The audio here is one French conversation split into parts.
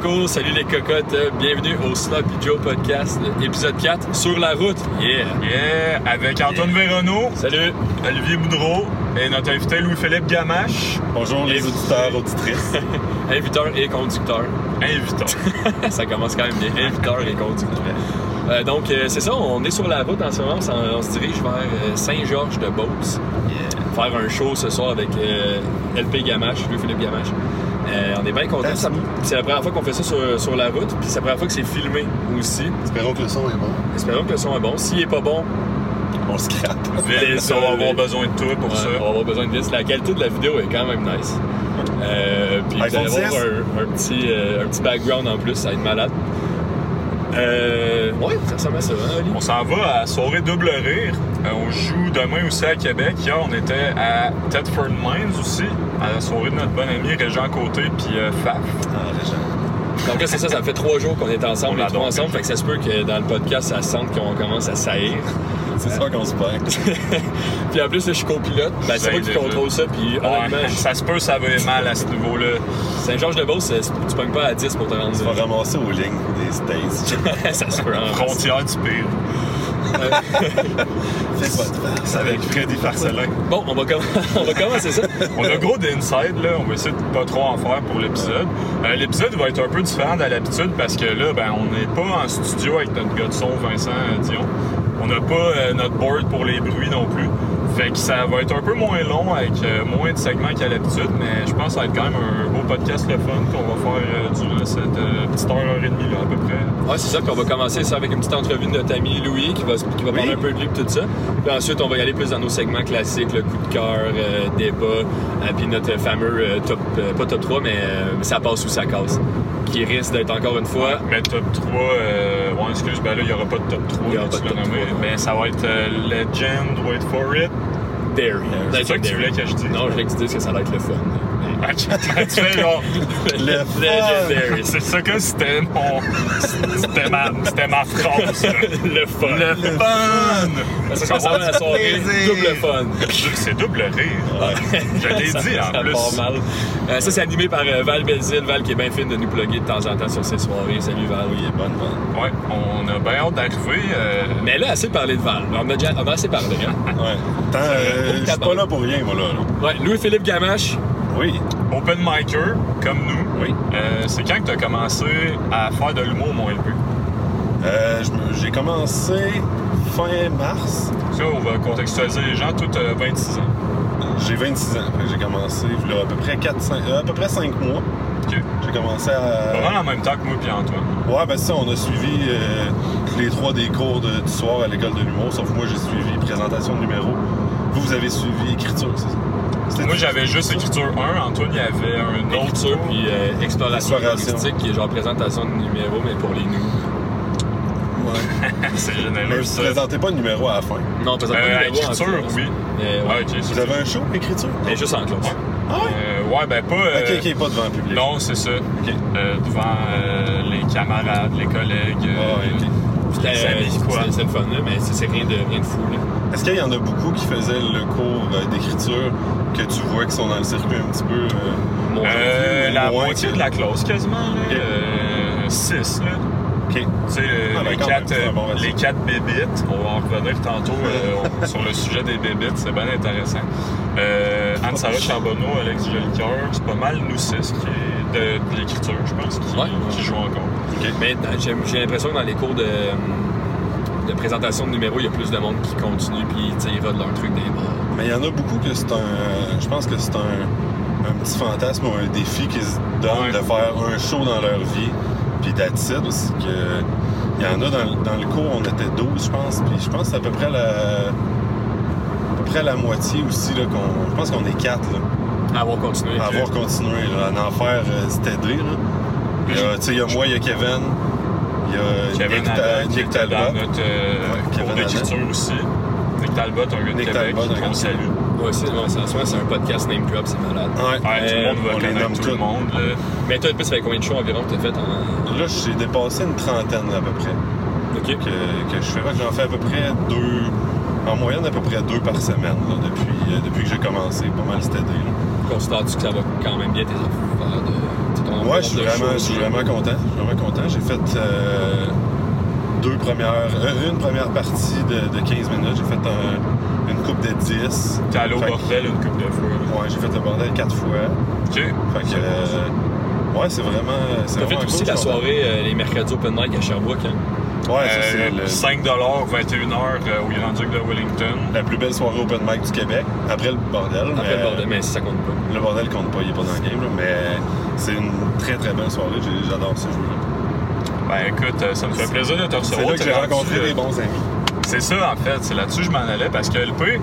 Salut les cocos, salut les cocottes, bienvenue au Sloppy Joe Podcast, épisode 4, sur la route. Yeah! Yeah, avec Antoine Véronneau, Salut! Olivier Boudreau et notre invité Louis-Philippe Gamache. Bonjour les auditeurs, auditrices. Inviteur et conducteur. Invitant. Ça commence quand même bien, inviteur et conducteur. Euh, donc, euh, c'est ça, on est sur la route en ce moment, on, se dirige vers euh, Saint-Georges-de-Beauce. Faire un show ce soir avec euh, LP Gamache, Louis-Philippe Gamache. Euh, on est bien contents. Merci. C'est la première fois qu'on fait ça sur, sur la route, puis c'est la première fois que c'est filmé aussi. Espérons que le son est bon. Espérons que le son est bon. S'il est pas bon, On se scrape. Ça, on va avoir besoin de toi pour Ouais, ça. On va avoir besoin de vis. La qualité de la vidéo est quand même nice. Euh, puis vous allez avoir 6. un, un petit, euh, un petit background en plus, ça va être malade. Euh, ouais, ça ressemble à ça, hein? On s'en va à Soirée Double Rire. Euh, on joue demain aussi à Québec. Hier, on était à Thetford Mines aussi, à la soirée de notre bon ami Régent Côté puis euh, Faf. Ah, Régent. Donc là, c'est ça, ça fait trois jours qu'on est On ensemble, les l'adore, trois ensemble, fait que ça se peut que dans le podcast, ça sente qu'on commence à saillir. C'est ça qu'on se perd. puis en plus, là, je suis copilote. Ben, c'est Ben, moi qui contrôle ça, puis honnêtement, Ouais, ça se peut, ça va mal à ce niveau-là. Saint-Georges-de-Beauce, tu pognes pas à 10 pour te rendre On va là. ramasser aux lignes des States. ça se peut, hein. Frontière du pire. De farce. Avec Freddy Farcelin. Bon, on va, comm- on va commencer ça. On a gros d'inside, là. On va essayer de pas trop en faire pour l'épisode. Euh, l'épisode va être un peu différent de l'habitude parce que là, ben, on n'est pas en studio avec notre gars de son, Vincent euh, Dion. On n'a pas euh, notre board pour les bruits non plus. Fait que ça va être un peu moins long avec euh, moins de segments qu'à l'habitude, mais je pense que ça va être quand même un beau podcast le fun qu'on va faire euh, durant cette euh, petite heure, heure et demie là, à peu près. Ouais, c'est ça. Puis on va commencer ça avec une petite entrevue de notre ami Louis qui va, qui va parler un peu de lui et tout ça. Puis ensuite, on va y aller plus dans nos segments classiques, le coup de cœur, euh, débat, euh, puis notre fameux euh, top, pas top 3, mais ça passe ou ça casse. Qui risque d'être encore une fois. Mais top 3, euh, ouais, excuse, ben là, il n'y aura pas de top 3. Il y aura pas de top nommé. 3. Mais ça va être euh, Legend, wait for it. Dairy. C'est ça que tu voulais que je dise? Non, je voulais que tu dises que ça va être le fun. Ok, tu fais genre. Le fun. Legendary. C'est ça que c'était mon. C'était ma, c'était ma phrase. le fun. Le fun! Ça serait ça la soirée, plaisir. double fun. C'est double rire. Je l'ai Ça- dit en ça plus. part mal. Euh, ça, c'est animé par euh, Val Belzile. Val qui est bien fine de nous plugger de temps en temps sur ses soirées. Salut Val. Oui, il est bonne, bonne. Ouais, on a bien hâte d'arriver. euh, Mais là, assez parlé de Val. On a déjà on a assez parlé. Hein? Ouais. Tant, euh, je suis pas là pour rien, moi, là. là. Ouais, Louis-Philippe Gamache. Oui. open micer, comme nous. Oui. Euh, c'est quand que tu as commencé à faire de l'humour, mon LP? Euh, J'ai commencé fin mars. Ça, on va contextualiser les gens. As 26 ans. J'ai 26 ans. J'ai commencé il y a à peu près 4, 5, à peu près 5 mois. OK. J'ai commencé à. en même temps que moi et Antoine. Ouais, ben ça, on a suivi euh, les trois des cours de- du soir à l'école de l'humour, sauf moi, j'ai suivi présentation de numéro. Vous, vous avez suivi écriture, c'est ça? Moi, j'avais juste écriture 1. Antoine, il y avait un autre. Puis euh, exploration linguistique qui est genre présentation de numéro, mais pour les nous. Ouais. C'est Mais généreux, vous ça. présentez pas le numéro à la fin. Non, présente Euh, pas de numéro en écriture, oui. Mais, Ouais, ouais. ok. Vous avez un show, écriture? Mais juste en classe. Ah ouais? Euh, ouais, ben pas. euh, Ok, ok, pas devant le public. Non, c'est ça. Euh, devant euh, les camarades, les collègues. euh, Ah, ouais, les amis, quoi. c'était le fun, là, mais c'est c'est rien de, rien de fou. Là. Est-ce qu'il y en a beaucoup qui faisaient le cours euh, d'écriture que tu vois qui sont dans le circuit un petit peu. euh, Mon Euh, la moins moitié que- de la classe, quasiment. Ok. 6, là. Ok. Tu sais, Ah, ben, les, quand quatre, même, bon les quatre bébites, on va en revenir tantôt euh, sur le sujet des bébites, c'est bien intéressant. Euh, Anne-Sarah Charbonneau, Alex Jolicoeur, c'est pas mal nous six qui est de, de l'écriture, je pense, qui, Ouais. qui jouent encore. Mais j'ai j'ai l'impression que dans les cours de, de présentation de numéro, il y a plus de monde qui continue puis ils rodent leur truc des bras. Mais il y en a beaucoup que c'est un. Je pense que c'est un, un petit fantasme ou un défi qu'ils se donnent Ouais. de faire un show dans leur vie. Puis d'attitude aussi. Que, il y en a dans, le- dans le cours, on était 12, je pense. Puis je pense que c'est à peu près la. À peu près la moitié aussi. Là, qu'on, je pense qu'on est 4 là, À avoir continué. à avoir continué, là, à en faire euh, cet aidé. Là. Sais, il y a moi, il y a Kevin. Il y a Kevin Nick, Talbot. dans notre euh, Ouais, Adam. aussi. Nick Talbot, un gars de Nick Québec, qu'on de salue. Ouais, c'est, ouais, c'est, un podcast name drop, c'est malade. Ouais. Ouais, tout le monde va connaître nomme tout le monde. Mais toi, depuis, ça fait combien de shows environ que t'as fait en. Là, j'ai dépassé une trentaine à peu près. Ok. que, que je fais. J'en fais à peu près deux, en moyenne à peu près deux par semaine là, depuis, euh, depuis que j'ai commencé. Pas mal cet été. là. Considères-tu que ça va quand même bien tes affaires? Ton Ouais, je suis vraiment, je suis vraiment content. Je suis vraiment content. J'ai fait euh, deux premières, euh, une première partie de, de 15 minutes. J'ai fait un- une coupe de 10. T'es allé au bordel une couple de fois. Ouais, j'ai fait le bordel quatre fois. OK. Fait que, euh, ouais, c'est vraiment. T'as fait aussi cool, la soirée, euh, les mercredis open mic à Sherbrooke. Hein? Ouais, ça, Euh, c'est le- 5 21h euh, au Grand Duc de Wellington. la plus belle soirée open mic du Québec. Après le bordel. Après mais- le bordel, mais ça compte pas. Le bordel compte pas, il est pas dans le game, là, mais c'est une très très belle soirée. J'adore ce jeu-là. Ben écoute, euh, ça me fait plaisir de te C'est recevoir. là que j'ai rencontré des bons amis. C'est ça, en fait. C'est là-dessus que je m'en allais parce que LP,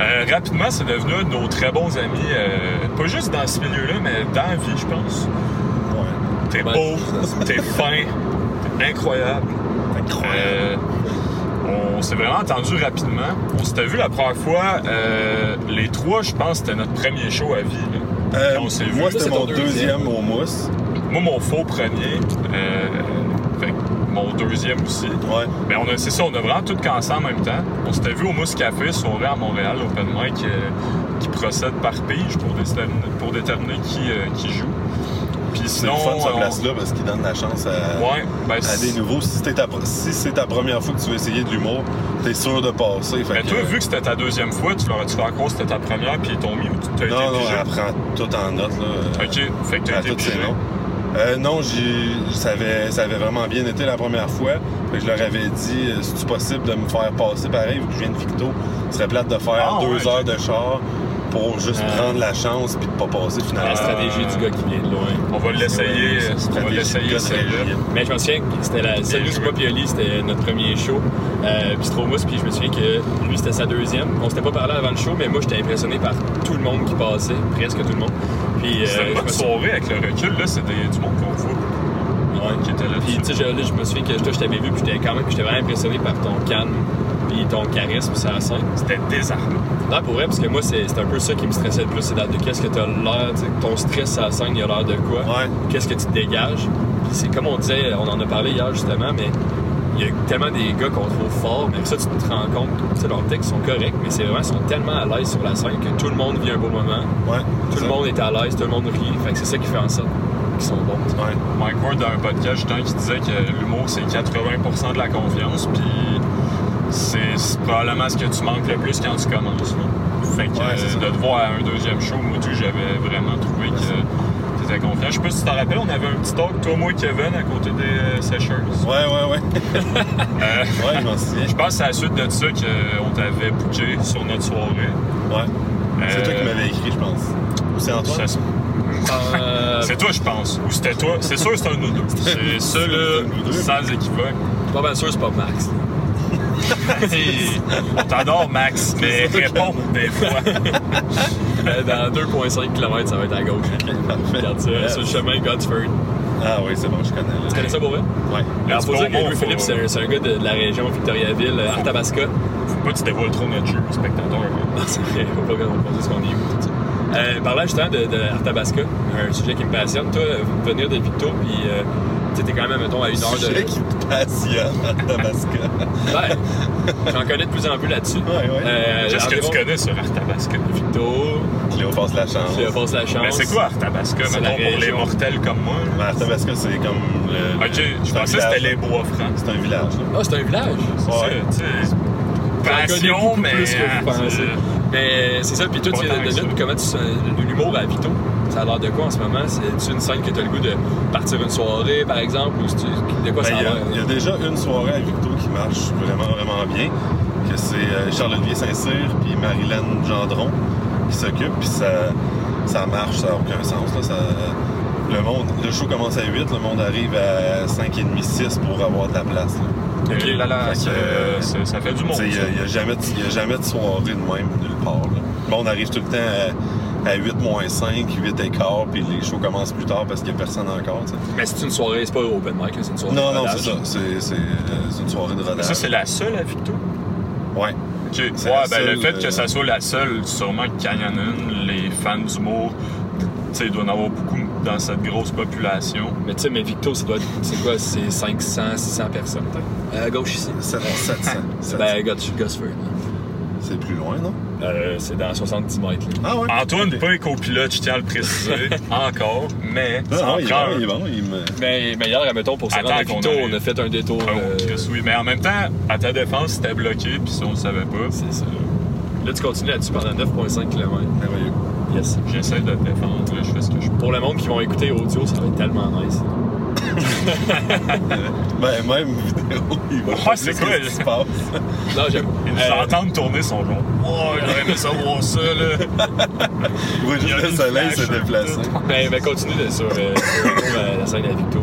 euh, rapidement, c'est devenu un de nos très bons amis. euh, pas juste dans ce milieu-là, mais dans la vie, je pense. Ouais. T'es Ouais. beau, t'es fin, t'es incroyable. Incroyable. Euh, on s'est vraiment entendu rapidement. On s'était vu la première fois, les trois, je pense, c'était notre premier show à vie. là. Euh, quand on s'est vu. moi, c'était c'est mon deuxième. au mousse. Moi, mon faux premier, euh, fait mon deuxième aussi. Ouais. Mais on a, c'est ça, on a vraiment tout cassé en même temps. On s'était vu au Mousse Café, soirée à Montréal, open mic, euh, qui procède par pige pour déterminer, pour déterminer qui, qui joue. C'est le fun, cette on- place-là, parce qu'il donne la chance à, Ouais, ben, à des nouveaux. Si, ta, si c'est ta première fois que tu veux essayer de l'humour, t'es sûr de passer. Fait Mais que- toi, vu que c'était ta deuxième fois, tu leur as-tu fait encore c'était ta première, puis ils t'ont mis ou tu as été Non, non, elle prend tout en note. Là, Ok, fait que t'as été pigé. Euh, non, ça, avait, ça avait vraiment bien été la première fois. Je leur avais dit, euh, c'est-tu possible de me faire passer pareil, vu que je viens de Victo? Ce serait plate de faire Ah, deux ouais, heures de char pour juste Ah. prendre la chance puis de pas passer finalement. La stratégie du gars qui vient de loin. On va l'essayer, on va l'essayer Mais je me souviens que c'était la du joué. Pioli, c'était notre premier show. Euh, puis Stromous, puis je me souviens que lui, c'était sa deuxième. On s'était pas parlé avant le show, mais moi, j'étais impressionné par tout le monde qui passait, presque tout le monde. Puis, C'était euh, une je bonne me souviens- soirée avec le recul, là, c'était du monde qu'on voit. Ouais. qui était là. Puis, tu sais, je, là, je me souviens que toi, je t'avais vu, puis j'étais quand même, j'étais vraiment impressionné par ton calme, puis ton charisme sur la scène. C'était désarmant. Non, pour vrai, parce que moi, c'est un peu ça qui me stressait le plus, c'est de qu'est-ce que t'as l'air, ton stress sur la scène, il a l'air de quoi? Ouais. Qu'est-ce que tu te dégages? Puis c'est comme on disait, on en a parlé hier justement, mais il y a tellement des gars qu'on trouve forts, mais ça, tu te rends compte, tu sais, leurs textes sont corrects, mais c'est vraiment, ils sont tellement à l'aise sur la scène que tout le monde vit un beau moment, Ouais. tout le monde est à l'aise, tout le monde rit, fait que c'est ça qui fait en sorte qu'ils sont bons. Ouais. Mike Ward, dans un podcast, justement, qui disait que l'humour, c'est 80% de la confiance, puis c'est probablement ce que tu manques le plus quand tu commences. là. Fait que Ouais, euh, de te voir à un deuxième show, moi, tout, j'avais vraiment trouvé que tu étais confiant. Je sais pas si tu t'en rappelles, on avait un petit talk, toi, moi et Kevin, à côté des euh, Seshers. Ouais, ouais, ouais. Euh, Ouais, je m'en souviens. je pense que c'est à la suite de ça qu'on t'avait booké sur notre soirée. Ouais. C'est Euh, toi qui m'avais écrit, je pense. Ou c'est Antoine? ça Euh, C'est toi, je pense. Ou c'était toi. C'est sûr, c'est un de nous deux. C'est ça, C'est là, sans équivoque. pas bien sûr, c'est pas Max. On t'adore, Max, mais réponds des fois. Euh, Dans 2,5 km, ça va être à gauche. Regarde ça, Yes. sur le chemin Godsford. Ah oui, c'est bon, je connais. Tu connais ça pour vrai? Ouais. Alors, faut dire bon que faut- c'est un, gars de, de la région Victoriaville, euh, Arthabasca. Faut pas que tu dévoiles trop notre jeu, spectateur. Non, c'est vrai, faut pas qu'on ce qu'on est où. tout ça. Euh, parlant justement de, de Arthabasca, un sujet qui me passionne, toi, venir de Victo, puis euh, tu t'es quand même, mettons, à une heure de. Sujet qui à Tabasco. Ouais, j'en connais de plus en plus là-dessus. Ouais, ouais. Euh, Qu'est-ce que tu connais sur Arthabasca? Victo, Cléo passe la chance. passe la chance. Mais c'est quoi Arthabasca, mettons, pour les mortels comme moi? Mais Arthabasca, c'est comme. Le, Ok, le- je pensais que c'était les bois francs. C'est un village. Ah, c'est un village. C'est Ouais. Passion, mais. plus que vous hein, pensez. Mais c'est ça, puis toi, tu viens de dire ça. comment tu sens l'humour à Vito? Ça a l'air de quoi en ce moment? C'est une scène que tu as le goût de partir une soirée, par exemple, ou de quoi Ben, ça il, y a l'air? il y a déjà une soirée à Victo qui marche vraiment, vraiment bien. Que c'est euh, Charles-Olivier Saint-Cyr puis Marilyn Gendron qui s'occupent. Puis ça, ça marche, ça n'a aucun sens. Là. Ça, le, monde, le show commence à 8, le monde arrive à 5h30, 6 pour avoir de la place. là. Ok, là, là, Fait que, ça, euh, ça- ça fait du monde. Il n'y a, a jamais de soirée de même nulle part. Là. Le monde arrive tout le temps à, à 8 moins 5, 8 et quart, puis les shows commencent plus tard parce qu'il n'y a personne encore. Mais c'est une soirée, c'est pas open mic, c'est une soirée Non, de non, rodage. c'est ça. C'est, c'est, euh, c'est une soirée de rodage. Ça, c'est la seule à Victo? Ouais. Ok. Ouais, ben, le fait que euh, ça soit la seule, sûrement qu'il y en a une, les fans d'humour, tu sais, il doit y en avoir beaucoup dans cette grosse population. Mais tu sais, mais Victo, ça doit être, c'est quoi, c'est 500, 600 personnes, peut-être? À gauche ici. 700. Ben, Gods- Gosford. C'est plus loin, non? Euh, c'est dans 70 mètres. là. Ah ouais? Antoine, Ok. pas un copilote, je tiens à le préciser, encore, mais Non, ça non, il est bon, un. il est bon. Il me... Mais, hier, admettons, pour se Attends rendre arrive. on a fait un détour. Oh, euh, Chris, oui, mais en même temps, à ta défense, c'était bloqué, puis ça, on le savait pas. c'est ça. Là, tu continues là-dessus pendant 9,5 km. Merveilleux. Yes. J'essaie de te défendre, là, je fais ce que je peux. Pour le monde qui vont écouter audio, ça va être tellement nice. Ben, même vidéo, il va Ouais, c'est quoi, qu'est-ce qui se passe. Non, j'aime. Euh, entendent tourner son genre. Oh, j'aurais aimé savoir ça, là. Oui, juste le soleil se déplacer. Ben, ben continue de, sur, euh, sur la, la scène à Victo.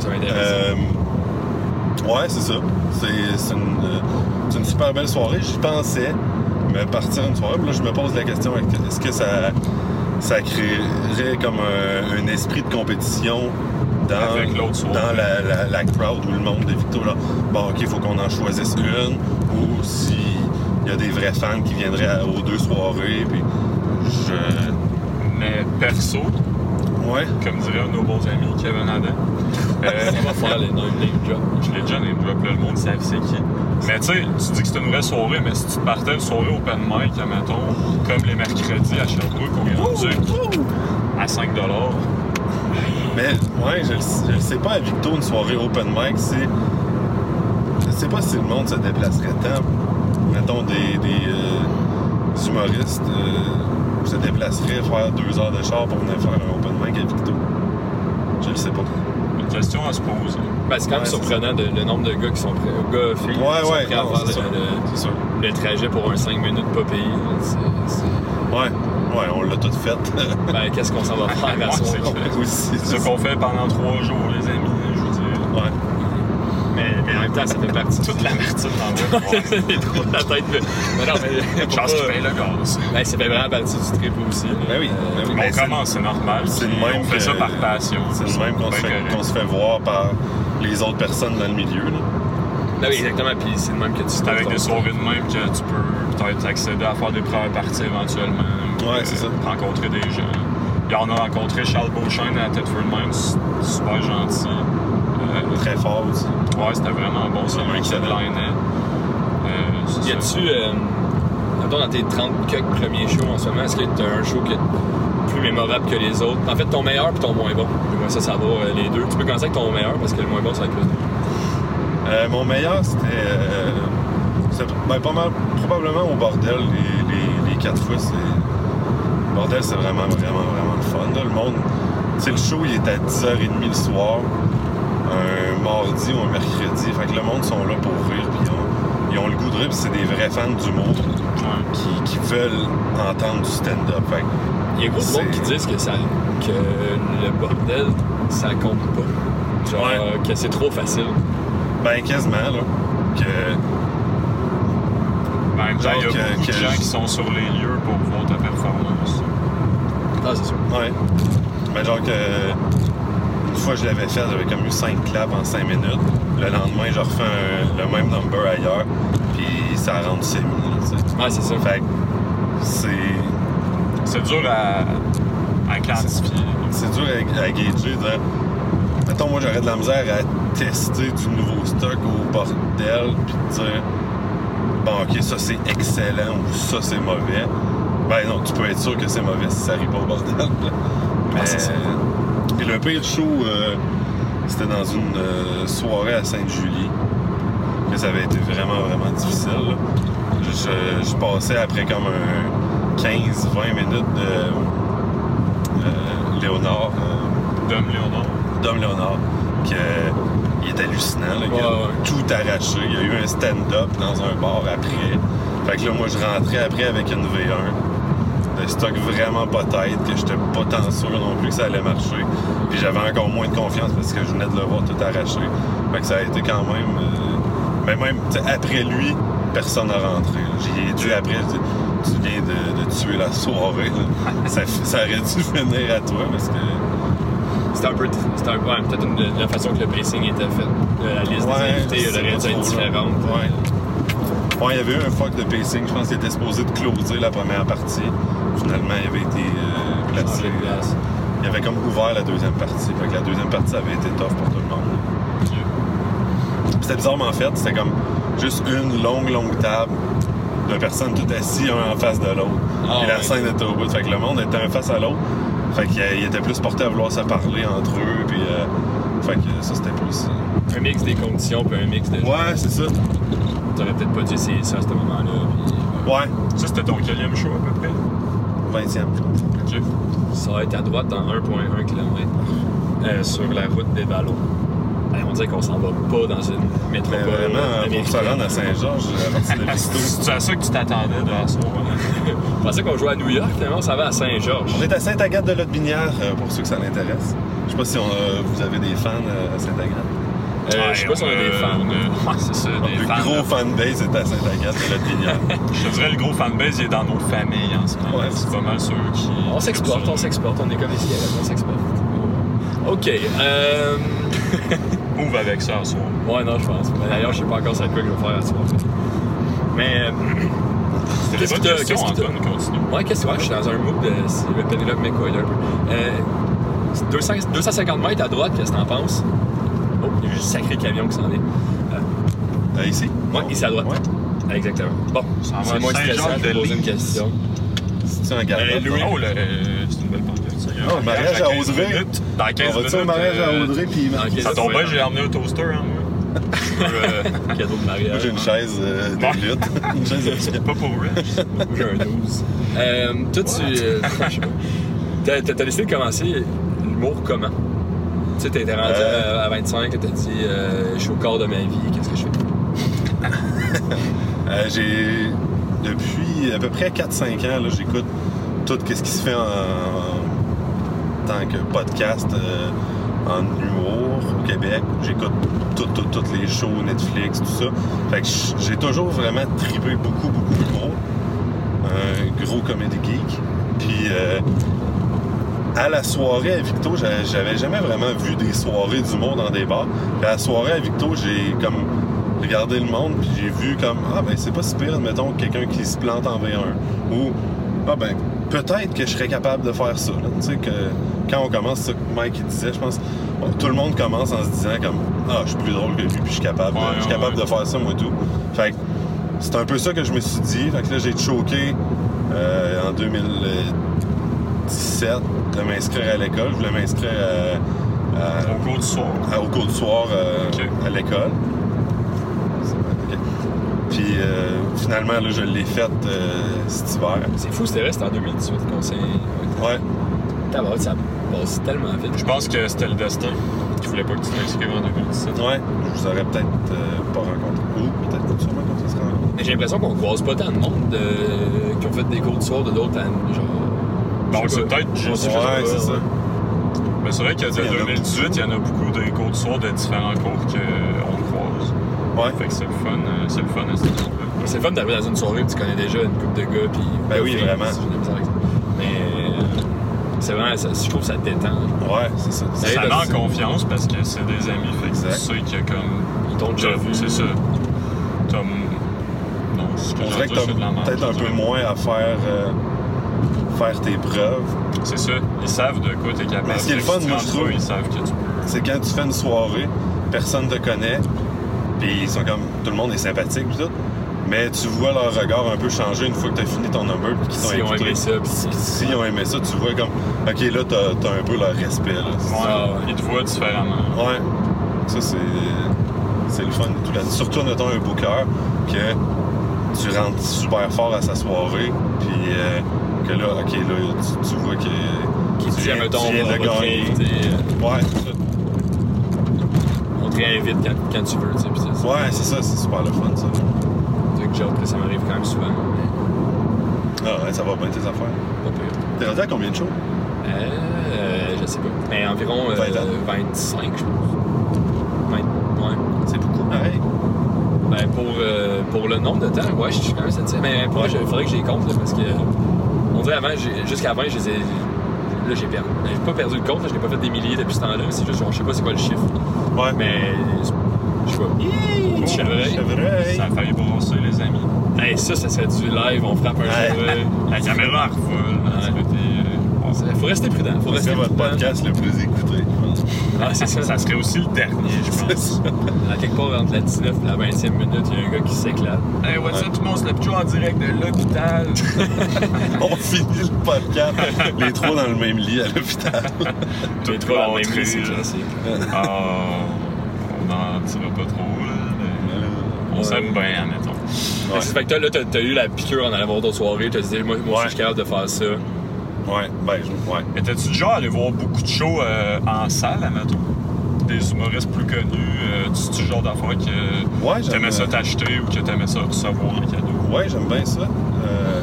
Ça m'intéresse. Euh, ouais, c'est ça. C'est c'est une, euh, c'est une super belle soirée. J'y pensais, mais partir une soirée. puis Là, je me pose la question est-ce que ça, ça créerait comme un, un esprit de compétition dans, Avec l'autre soirée. dans la, la, la crowd ou le monde de Victo? Là? Bon, OK, il faut qu'on en choisisse une. Ou si il y a des vrais fans qui viendraient aux deux soirées. Puis je. Mais perso, Ouais. comme dirait un de nos bons amis, Kevin Adam, euh, on va faire les name drop. je l'ai déjà name drop, là, le monde savent c'est qui. Mais tu sais, tu dis que c'est une vraie soirée, mais si tu partais une soirée open mic, admettons, comme les mercredis à Sherbrooke, au Grand Duc, à 5 Mais ouais, je, le- je le sais pas à Victo, une soirée open mic, c'est. Je sais pas si le monde se déplacerait tant. Mettons des, des euh, humoristes euh, se déplaceraient faire deux heures de char pour venir faire un open mic à Victo. Je le sais pas. Une question à se poser. Ben, c'est quand même Ouais, surprenant de- le nombre de gars qui sont prêts, gars, filles, Ouais, qui sont ouais, à faire le, trajet pour un 5 minutes pas payé. C'est- c'est- Ouais, ouais, on l'a tout fait. Ben, qu'est-ce qu'on s'en va faire à Ouais, c'est ce qu'on fait pendant trois jours, les amis, je veux dire. Ouais. Mais, mais en même temps, ça fait partie Toute la martine dans le Les trous de la tête. Mais, non, mais. faut Chance pas- qui paye le gaz. Ben, ça fait vraiment partie du trip aussi. Ben oui, ben oui. On Mais c'est- commence, c'est normal. c'est le même On fait que- ça par passion. C'est le même qu'on se, Ben fait, voir par les autres personnes dans le milieu. Là. Ben oui, exactement. Puis c'est le même que tu avec des soirées de même que tu peux peut-être accéder à faire des premières parties éventuellement. Ou, Ouais, c'est ça. Rencontrer des gens. On a rencontré Charles Beauchesne à Thetford Mines, super gentil. Euh, Très fort aussi. ouais, c'était vraiment bon, c'est Vraiment lui qui. Euh, c'est Y a-tu, euh, dans tes 30 quelques premiers shows en ce moment, est-ce que tu as un show qui est plus mémorable que les autres? En fait, ton meilleur puis ton moins bon. Moi, ça, ça va euh, les deux. Tu peux commencer avec ton meilleur parce que le moins bon, ça va être plus. Euh, mon meilleur, c'était. euh, c'était, ben, pas mal. Probablement au bordel, les, les, les quatre fois. C'est, bordel, c'est vraiment, vraiment, vraiment le fun. là. Le monde. Tu le show, il est à 10h30 le soir, un mardi ou un mercredi. Fait que le monde sont là pour rire, puis ils ont, ils ont le goût de rire, c'est des vrais fans d'humour qui, qui veulent entendre du stand-up. Fait Il y a beaucoup de monde qui disent que, ça, que le bordel, ça compte pas. Genre, Ouais. que c'est trop facile. Ben, quasiment, là. Que, Il y Genre a que- beaucoup que de gens qui sont sur les lieux pour voir ta performance. Ah, c'est sûr. ouais. Ben, genre que. Une fois, je l'avais fait, j'avais comme eu 5 claps en 5 minutes. Le lendemain, je refais un- le même number ailleurs, puis ça tu sais. Ouais, c'est ça. Fait que c'est. C'est dur à, à quantifier. C'est dur à, à gager. De... Mettons, moi, j'aurais de la misère à tester du nouveau stock au bordel, puis de dire, bon, OK, ça c'est excellent ou ça c'est mauvais. Ben non, tu peux être sûr que c'est mauvais si ça arrive pas au bordel. là. Mais. Ah. Puis le pire show, euh, c'était dans une euh, soirée à Sainte-Julie. Que ça avait été vraiment, vraiment difficile. là. Je, je passais après comme un 15-20 minutes de euh, Léonard, euh, Dom Léonard. Dom Léonard, que, il est hallucinant. là. il Ouais, a ouais. tout arraché. Il y a eu un stand-up dans un bar après. Fait que là, moi, je rentrais après avec une V1 de stock vraiment pas tête, que j'étais pas tant sûr non plus que ça allait marcher. Puis j'avais encore moins de confiance parce que je venais de le voir tout arraché. Fait que ça a été quand même... euh, Mais même, après lui, personne n'a rentré. J'y ai dit après, tu viens de, de tuer la soirée. là. ça, ça aurait dû finir à toi parce que... C'était un peu. C'était ouais, peut-être une- la façon que le pacing était fait. Euh, La liste Ouais, des invités aurait dû être différente. Ouais. Ouais, il y avait eu un fuck de pacing. Je pense qu'il était supposé de closer la première partie. Finalement, il avait été euh, placé. Il avait comme ouvert la deuxième partie. Fait que la deuxième partie avait été tough pour tout le monde. C'était bizarrement fait. C'était comme juste une longue, longue table. de personnes toutes assis un en face de l'autre. Ah, et la ouais. scène était au bout. Fait que le monde était un face à l'autre. Fait qu'ils étaient plus portés à vouloir se parler entre eux. Puis, euh, fait que ça, c'était plus. euh, Un mix des conditions, puis un mix de. Ouais, c'est ça. T'aurais peut-être pas dit c'est ça à ce moment-là. Puis... Ouais, Ça, c'était ton quatrième show à peu près? 20e, je pense. Ok. Ça va être à droite dans 1,1 km euh, sur la route des ballons. Ben, on dirait qu'on s'en va pas dans une Mais métropole. vraiment, pour se rendre à Saint-Georges, à de Victo. C'est à ça que tu t'attendais de soirée. Je pensais qu'on jouait à New York, finalement, on s'en va à Saint-Georges. On est à Sainte-Agathe-de-Lotbinière, euh, pour ceux que ça l'intéresse. Je sais pas si on a- vous avez des fans euh, à Sainte-Agathe. Euh, je sais pas si on a des fans. Ouais, c'est ça, des Le fans. gros fanbase est à Sainte-Agathe-de-Lotbinière. Je te dirais, le gros fanbase, il est dans nos familles en ce moment. Ouais. c'est pas mal ceux qui. On s'exporte, on s'exporte, on est comme ici, on s'exporte. OK. Euh... Avec ça en soir. Ouais, non, je pense. Mais D'ailleurs, je sais pas encore c'est quoi que je vais faire à ce soir. Mais, euh, C'était Qu'est-ce des que bonnes questions, Antoine, continue. ouais, qu'est-ce que ouais, je suis dans un mood de c'est le Penelope McCoy, un peu. Euh, c'est 200 250 mètres à droite, qu'est-ce que t'en penses? Oh, il y a eu un sacré camion qui s'en est. Euh, ici? Ouais, ici à droite. Ouais. Exactement. Bon, c'est je vais Saint-Jacques-de-Lys. poser une question. C'est un garde. Euh, Louis, oh, le- c'est une belle pancarte. ça. Il y a un Oh, mariage à 15 Audrey. minutes. Dans 15 On au minutes, mariage à euh, Audrey puis Ça tombe bien, j'ai emmené un toaster, hein, moi. Euh, Cadeau de mariage. Moi, j'ai une chaise euh, de lutte. une chaise de lutte. Pas pour Rich. J'ai un 12. Euh, toi, tu. euh, je sais pas. T'as, décidé de commencer l'humour comment? Tu sais, t'étais rendu Euh. à, à 25, t'as dit euh, je suis au corps de ma vie, qu'est-ce que je fais? Euh, j'ai. Depuis à peu près 4-5 ans, là, j'écoute tout ce qui se fait en, en tant que podcast euh, en humour au Québec. J'écoute tout- tout- toutes les shows Netflix, tout ça. Fait que j'ai toujours vraiment trippé beaucoup, beaucoup d'humour. Un gros comédie geek. Puis euh, à la soirée à Victo, j'a- j'avais jamais vraiment vu des soirées d'humour dans des bars. À la soirée à Victo, j'ai comme regardé le monde, puis j'ai vu comme Ah ben c'est pas si pire, admettons, quelqu'un qui se plante en V1. Ou Ah ben peut-être que je serais capable de faire ça. Tu sais que quand on commence, c'est ça que Mike il disait, je pense, bon, tout le monde commence en se disant comme Ah, je suis plus drôle que lui, puis je suis capable, Ouais, je suis capable ouais. de faire ça moi tout. Fait que c'est un peu ça que je me suis dit. Fait que là j'ai choqué euh, en 2017 de m'inscrire à l'école. Je voulais m'inscrire à- à- Au cours du soir. à- au cours du soir euh, à l'école. Puis euh, finalement, là, je l'ai faite euh, cet hiver. C'est fou, c'était vrai, c'était en 2018 qu'on s'est. Ouais. Tabarouette, ça tellement vite. Je pense que c'était le destin qui voulait pas que tu t'inscrives en 2017. Ouais. Je vous aurais peut-être euh, pas rencontré. Ou peut-être pas sûrement qu'on se. Mais j'ai l'impression qu'on croise pas tant de monde de- qui ont fait des cours de soir de d'autres années. Genre. Sais c'est peut-être juste- Ouais, c'est ça. Mais c'est vrai que de a 2018, il y en a beaucoup des cours du soir de différents cours qu'on croise. Ouais. Fait que c'est le fun, euh, c'est le fun à ce moment-là. C'est le fun d'arriver dans une soirée où tu connais déjà une couple de gars. Puis, Ben oui, filles, vraiment. de. Mais euh, c'est vraiment, ça- je trouve que ça détend. Ouais, c'est ça. Ça Ça en confiance parce que c'est des amis, fait que y a comme. Ils t'ont déjà vu. C'est ça. T'as. Non, ce que On dirait que t'as c'est peut-être un peu moins à faire, euh, faire tes preuves. C'est ça. Ils savent de quoi t'es capable. Mais ce qui est le fun, moi, je trouve- Ils savent que tu peux. C'est quand tu fais une soirée, personne te connaît, puis ils sont comme. Tout le monde est sympathique, pis tout. Mais tu vois leur regard un peu changer une fois que tu as fini ton number, puis qu'ils t'ont S'ils ont aimé ça, Si- S'ils ont aimé ça, tu vois comme. Ok, là, t'as as un peu leur respect, là. Ouais. Ils te voient différemment. Ouais. Ça, c'est. C'est le fun et tout là Surtout, mettons, un booker que tu rentres super fort à sa soirée, puis euh, que là, ok, là, tu, tu vois que. Qui tu viens- mettons, tu viens de gagner. euh, Ouais, c'est ça. on te réinvite quand, quand tu veux. tu sais, Ouais, c'est ça, c'est super le fun, ça. Genre, ça m'arrive quand même souvent. mais Ah ouais, ça va bien tes affaires. Pas pire. T'es rendu à combien de shows? Euh, je sais pas. Mais environ euh, 20 ans. 25, je pense. 20, ouais. C'est beaucoup pareil. Ben, pour, euh, pour le nombre de temps, ouais, je suis quand même satisfait. Mais pour moi, il faudrait que j'y compte, là, parce que. On dirait avant, jusqu'à avant, je les ai. Là, j'ai perdu. ben, J'ai pas perdu le compte, là, je n'ai pas fait des milliers depuis ce temps-là. C'est juste, je sais pas c'est quoi le chiffre. Ouais. Mais. Pas. Hi, chevreuil. Chevreuil. Ça a failli brasser, les amis. Hey, ça, ça serait du live, on frappe un chevreuil. La caméra Ouais. ce côté. euh, Il faut rester prudent. Faut rester C'est votre prudent. podcast le plus écouté, je pense. Ah, c'est ça. Ça serait aussi le dernier, je pense. À quelque part entre la 19 et la 20e minute, il y a un gars qui s'éclate. Hey, what's up, tout le monde? C'est en direct de l'hôpital. On finit le podcast, les trois dans le même lit à l'hôpital. Les trois dans le même lit, c'est classique. Ah, on n'en dira pas trop, là. mais On s'aime bien, admettons. Ouais. Fait que toi, là, t'as t'as eu la piqûre en allant voir d'autres soirées. T'as dit, moi, moi Ouais. je suis capable de faire ça. Ouais, ben, ouais. Étais-tu du genre à aller voir beaucoup de shows euh, en salle, admettons? Des humoristes plus connus? Euh, tu du genre d'affaires que Ouais, t'aimais ça t'acheter ou que t'aimais ça recevoir en cadeau? Ouais, j'aime bien ça. Euh,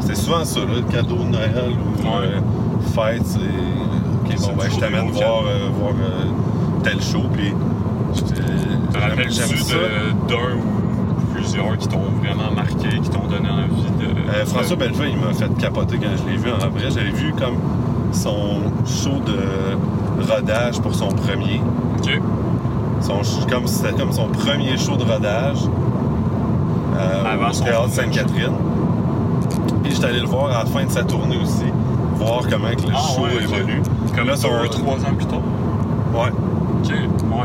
c'est souvent ça, là, le cadeau de Noël ou Ouais. euh, fête, c'est. Ok, bon, ben, je t'amène voir, euh, voir euh, tel show, puis. Te- ça. de- d'un ou plusieurs qui t'ont vraiment marqué, qui t'ont donné envie de. Euh, François Bellefeuille, il m'a fait capoter quand je l'ai vu en vrai. J'avais vu comme son show de rodage pour son premier. Ok. Son, comme, c'était comme son premier show de rodage euh, Avant au Théâtre. Sainte-Catherine. Puis j'étais allé le voir à la fin de sa tournée aussi, voir comment que le Ah, show ouais, évolue. Comme Là, deux, trois ans plus tard. Ouais,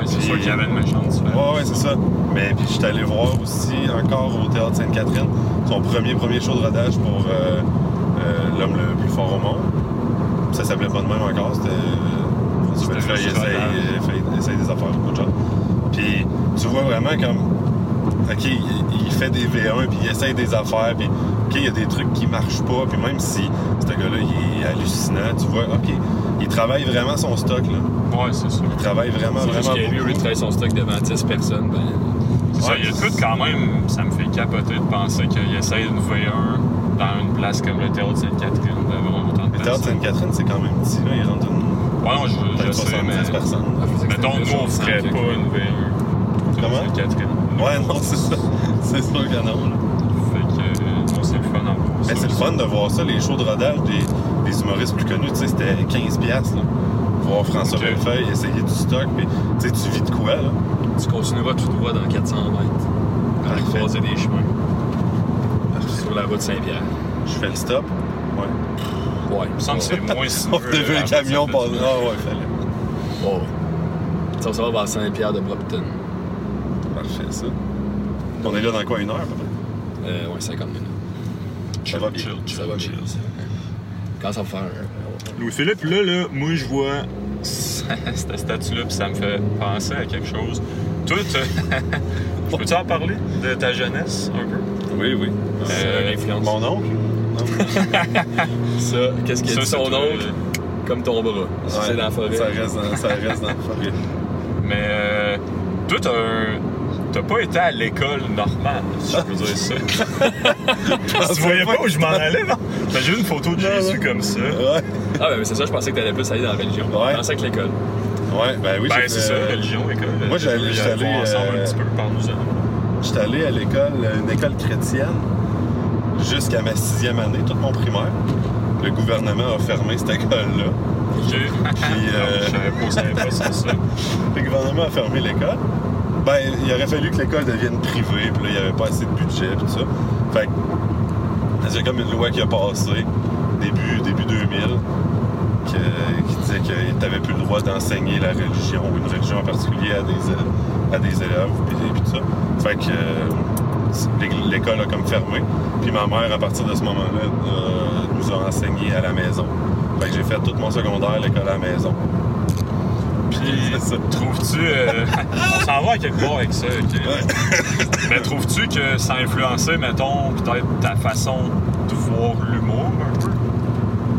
c'est sûr qu'il y avait une méchante différence. ouais, ouais, c'est ça. Mais puis j'étais allé voir aussi, encore au Théâtre Sainte-Catherine, son premier premier show de rodage pour euh, euh, L'homme le plus fort au monde. Ça s'appelait pas de même encore, c'était... euh, essaye des affaires, beaucoup de choses. Puis tu vois vraiment comme... OK, il, il fait des V1, puis il essaye des affaires, puis OK, il y a des trucs qui marchent pas, puis même si ce gars-là, il est hallucinant, tu vois, OK, il travaille vraiment son stock, là. Ouais, c'est sûr. Il travaille vraiment, C'est juste vraiment qu'il a vu, beaucoup. lui, travailler son stock devant 10 personnes. Ben, C'est ça, Ouais. il y a de de quand même, ça me fait capoter de penser qu'il essaye une V1 dans une place comme le Théâtre Sainte-Catherine devant autant de Le Théâtre personnes. Sainte-Catherine, c'est quand même petit, là. Il rentre une... Ouais, non, je, je sais, 70 mais... personnes. ah, Mettons, nous, on ferait pas une V1. Comment? Sainte-Catherine. Ouais, on non, c'est ça. C'est sûr que non, là. Fait que, euh, non, c'est le fun en gros. Mais c'est le fun de voir ça, les shows de rodage des, des humoristes plus connus. Tu sais, c'était 15$, piastres, là. Voir François Ok. Bellefeuille essayer du stock, puis tu sais, tu vis de quoi, là? Tu continueras tout droit dans 400 mètres. À Parfait. croiser des chemins. Sur la route Saint-Pierre. Je fais le stop? Ouais. Ouais. Il me semble que c'est moins On a vu la le camion passer. Ah ouais, fallait. Oh. Ça, ça va vers Saint-Pierre de Brompton. Parfait, ça. On est là dans quoi, une heure, à peu près? Euh, ouais, 50 minutes. Ça va. Chill, chill, Ça va chill. Quand ça va faire un- Louis-Philippe, là, là, moi, je vois cette statue-là, puis ça me fait penser à quelque chose. Toi, peux-tu en parler de ta jeunesse, un peu? Oui, oui. C'est Euh. Mon oncle? Ça, qu'est-ce qu'il a Ça, dit c'est son oncle? là. Comme ton bras. Si Ouais, c'est dans la forêt. Ça reste dans, ça reste dans la forêt. Mais euh, toi, t'as un- T'as pas été à l'école normale, si je peux dire ça. tu voyais pas où je m'en allais, non? T'as juste une photo de Jésus comme ça. Ouais. Ah, ben, mais c'est ça, je pensais que t'allais plus aller dans la religion. Ouais. Je pensais que l'école. Ouais, ben oui. Ben, c'est ça, religion, école. Moi, allé, ensemble euh, un petit peu par nous J'étais allé à l'école, une école chrétienne, jusqu'à ma sixième année, toute mon primaire. Le gouvernement a fermé cette école-là. Ok. euh, Je savais pas, je savais pas ça. ça. Le gouvernement a fermé l'école. Ben, il aurait fallu que l'école devienne privée, puis là, il n'y avait pas assez de budget, puis tout ça. Fait que, c'est comme une loi qui a passé, début, début 2000, qui disait que tu n'avais plus le droit d'enseigner la religion ou une religion en particulier à des, à des élèves, puis, puis tout ça. Fait que euh, l'é- l'école a comme fermé. Puis ma mère, à partir de ce moment-là, euh, nous a enseigné à la maison. Fait que j'ai fait tout mon secondaire à l'école à la maison. Puis, trouves-tu. euh, on s'en va à quelque part avec ça? Mais trouves-tu que ça a influencé, mettons, peut-être ta façon de voir l'humour un peu?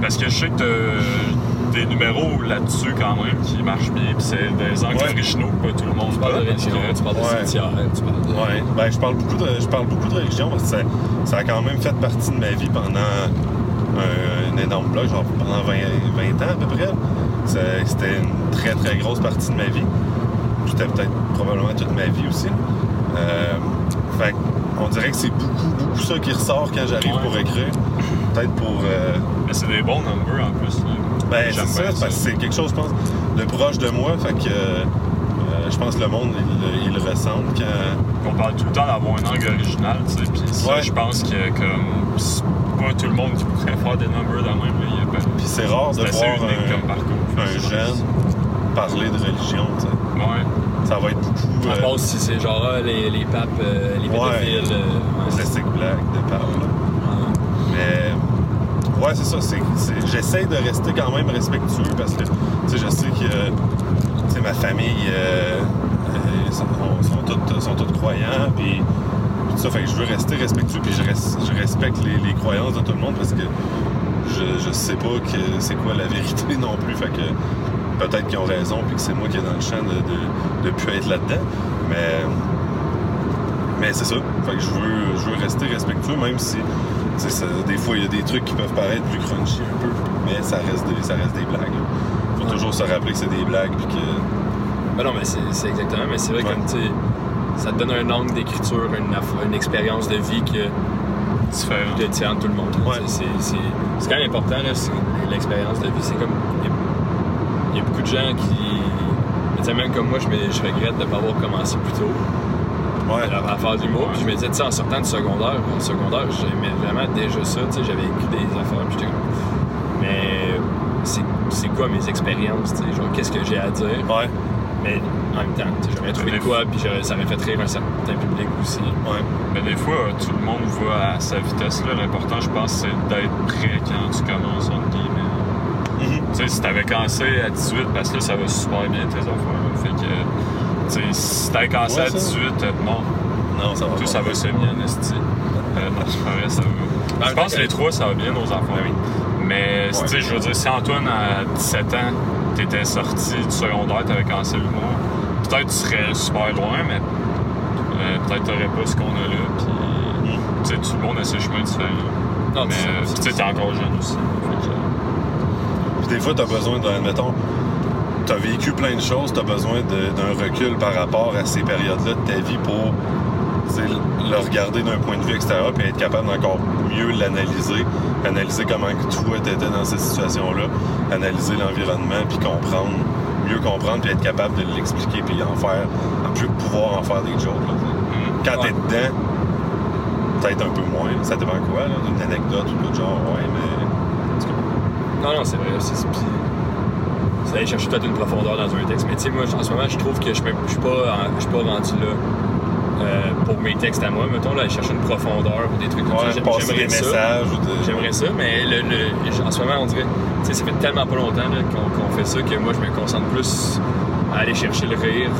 Parce que je sais que des numéros là-dessus quand même qui marchent bien, puis c'est des angles Ouais. originaux que tout le monde Tu parles de parle. religion, tu parles de Ouais. cimetière, tu parles de. Ouais, ben, je parle beaucoup de, je parle beaucoup de religion parce que ça, ça a quand même fait partie de ma vie pendant un, un énorme bloc, genre pendant 20, 20 ans à peu près. C'était une très très grosse partie de ma vie. C'était peut-être probablement toute ma vie aussi. Euh, fait on dirait que c'est beaucoup, beaucoup ça qui ressort quand j'arrive Ouais. pour écrire. Peut-être pour. euh, Mais c'est des bons numbers en plus. là. Ben, J'aime c'est ça, bien parce que c'est quelque chose, je pense, de proche de moi. Fait que euh, je pense que le monde, il, il le ressent quand. On parle tout le temps d'avoir un angle original, tu sais. Puis ça, Ouais. je pense que comme c'est pas tout le monde qui pourrait faire des numbers dans le même. Il y a pas- Puis c'est rare de voir unique un, comme parcours. un jeune parler de religion, tu sais. Ouais. Ça va être beaucoup. À euh, part si c'est genre ah, les, les papes, euh, les Ouais. pédophiles. euh, ouais, c'est- classique blague de parole. Mais ouais, c'est ça. J'essaie de rester quand même respectueux parce que je sais que ma famille euh, euh, sont, toutes, sont toutes croyants. Puis ça, fait que je veux rester respectueux. Puis je, res- je respecte les, croyances de tout le monde parce que je, je sais pas que c'est quoi la vérité non plus. Fait que peut-être qu'ils ont raison puis que c'est moi qui est dans le champ de, de plus être là-dedans. Mais mais c'est ça. Fait que je veux, je veux rester respectueux, même si ça- des fois il y a des trucs qui peuvent paraître plus crunchy un peu, mais ça reste des, ça reste des blagues. là. Faut Ouais. toujours se rappeler que c'est des blagues puis que. Ben non, mais c'est exactement. Mais c'est vrai Ouais. que tu ça te donne un angle d'écriture, une, expérience de vie que Différent. de tient tout le monde. Ouais. C'est- quand même important, l'expérience de vie. C'est comme. Il y, a- il y a beaucoup de gens qui. Même comme moi, je, me- je regrette de ne pas avoir commencé plus tôt Ouais. à, à faire de l'humour. Puis je me disais, tu sais, en sortant du secondaire, au secondaire, j'aimais vraiment déjà ça. Tu sais, j'avais écrit des affaires. Puis. Mais c'est quoi mes expériences, tu sais, genre, qu'est-ce que j'ai à dire? Ouais. Mais en même temps, tu sais, j'aurais trouvé de quoi, puis ça m'aurait fait rire un certain public aussi. Ouais. Mais des fois, tout le monde va à sa vitesse. là. L'important, je pense, c'est d'être prêt quand tu commences, entre guillemets. Mhm. Tu sais, si t'avais commencé à 18, parce que là, ça va super bien tes affaires. là. Fait que, tu sais, si t'avais commencé Ouais, à ça. 18, euh, non, Non, ça va. tout ça va semi en esti. Euh, non, ça va. Ben, Je pense que les trois, ça va bien, nos affaires. Mais, tu sais, je veux dire, si Antoine, à 17 ans, t'étais sorti du secondaire, t'avais commencé l'humour, peut-être tu serais super loin, mais euh, peut-être t'aurais pas ce qu'on a là. Puis, Mhm. tu sais, tout le monde a ses chemins différents. Non, mais, tu sais, t'es encore jeune aussi. Puis des fois, t'as besoin d'un, admettons, t'as vécu plein de choses, t'as besoin de- d'un recul par rapport à ces périodes-là de ta vie pour tu le regarder d'un point de vue extérieur puis être capable d'encore mieux l'analyser, analyser comment toi t'étais dans cette situation-là, analyser l'environnement puis comprendre, mieux comprendre puis être capable de l'expliquer puis en faire, en plus pouvoir en faire des jokes. là, tu. Quand t'es dedans, peut-être un peu moins, ça dépend quoi, là, d'une anecdote ou d'autre genre, ouais, mais... Non, non, c'est vrai. C'est d'aller chercher peut-être une profondeur dans un texte. Mais tu sais, moi, en ce moment, je trouve que je je suis pas, je suis pas rendu là euh, pour mes textes à moi. Mettons, là, chercher une profondeur ou des trucs comme Ouais, ça. J'aimerais ça. messages de... J'aimerais ça, mais le, le- en ce moment, on dirait, tu sais, ça fait tellement pas longtemps qu'on fait ça que moi, je me concentre plus à aller chercher le rire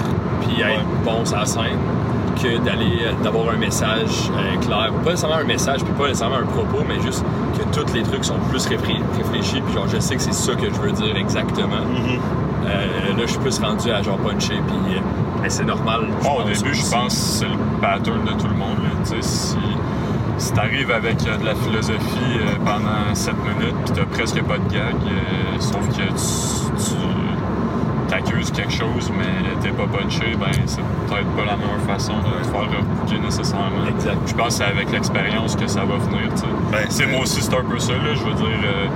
puis à être bon sur la scène que d'aller euh, d'avoir un message euh, clair. Pas nécessairement un message, puis pas nécessairement un propos, mais juste que tous les trucs sont plus réfléchis, puis genre, je sais que c'est ça que je veux dire exactement. Mhm. Euh, là, je suis plus rendu à genre puncher, puis mais c'est normal. Bon, au début, je pense que c'est le pattern de tout le monde. là. Tu sais, si si t'arrives avec de la philosophie pendant 7 minutes puis t'as presque pas de gag, sauf que tu, quelque chose mais t'es pas punché, ben c'est peut-être pas la meilleure façon de te faire rebouquer nécessairement. Exact. Je pense que c'est avec l'expérience que ça va venir. tu sais. Ben, C'est moi aussi, c'est un peu ça. Là. Je veux dire, euh,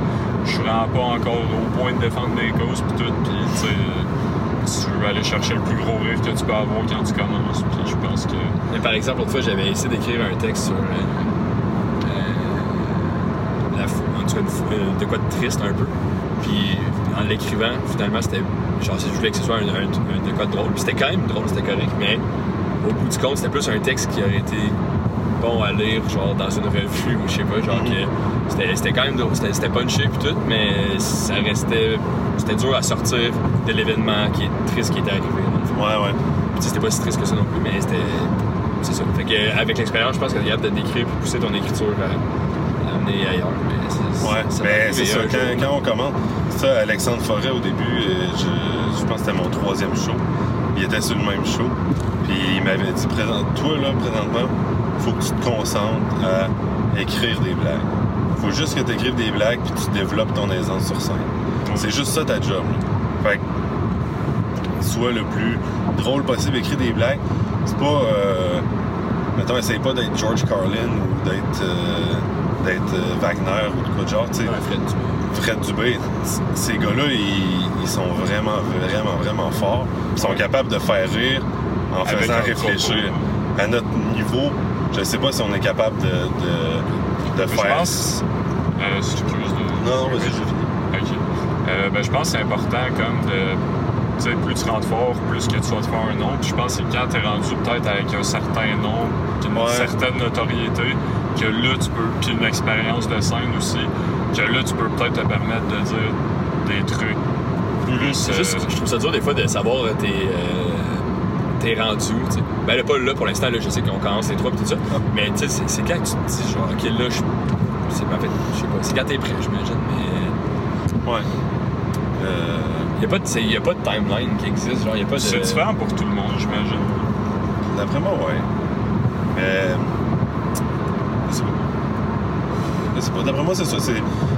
je suis vraiment pas encore au point de défendre des causes puis tout. Puis, tu sais, tu veux aller chercher le plus gros rire que tu peux avoir quand tu commences. Puis je pense que. Mais par exemple, l'autre fois, j'avais essayé d'écrire un texte sur. euh, euh, la fou- en tout cas, une fou- de quoi de triste un peu. En l'écrivant, finalement, c'était. Genre, je voulais que ce soit un, un- un de quoi de drôle. Puis c'était quand même drôle, c'était correct, mais au bout du compte, c'était plus un texte qui aurait été bon à lire, genre dans une revue ou je sais pas, genre Mhm. que c'était quand même drôle, c'était punché puis tout, mais ça restait. C'était dur à sortir de l'événement qui est triste qui était arrivé. Ouais, ouais. Puis, c'était pas si triste que ça non plus, mais c'était. C'est ça. Fait que, euh, avec l'expérience, je pense que tu capable de décrire et pousser ton écriture à, à amener ailleurs. Mais c'est, Ouais, ça ça. un Quand, on commence, ça, Alexandre Forêt, au début, euh, je, je pense que c'était mon troisième show. Il était sur le même show. Puis il m'avait dit, Présente, toi, là, présentement, faut que tu te concentres à écrire des blagues. faut juste que tu écrives des blagues puis tu développes ton aisance sur scène. C'est juste ça ta job. là. Fait que, sois le plus drôle possible, écris des blagues. C'est pas. Euh, mettons, essaye pas d'être George Carlin ou d'être. euh, d'être euh, Wagner ou de quoi de genre, tu sais. Fred, tu- Dubé, ces gars-là, ils, ils sont vraiment, vraiment, vraiment forts. Ils sont capables de faire rire en Avec faisant réfléchir. propos. À notre niveau, je sais pas si on est capable de, de, de Je faire. pense. Euh, excuse de- Non, vas-y, je finis. Ok. Euh, ben, je pense que c'est important comme de. Tu sais, plus tu rentres fort, plus que tu vas te faire un nom. Puis je pense que quand t'es rendu peut-être avec un certain nom, une Ouais. certaine notoriété, que là tu peux. Puis une expérience de scène aussi, que là tu peux peut-être te permettre de dire des trucs plus. C'est euh, juste, je trouve ça dur des fois de savoir euh, tes, euh, tes sais. Ben là, pas là pour l'instant, là, je sais qu'on commence les trois et tout ça. Mais tu sais, c'est- quand tu te dis genre, ok, là, je. C'est en fait, je sais pas, c'est quand t'es prêt, j'imagine. Mais Ouais. Euh, il n'y a, pas de- c'est- y a pas de timeline qui existe. Genre, y a pas de. c'est différent pour tout le monde, j'imagine. D'après moi, ouais. Mais. Je sais pas. Je D'après moi, c'est ça.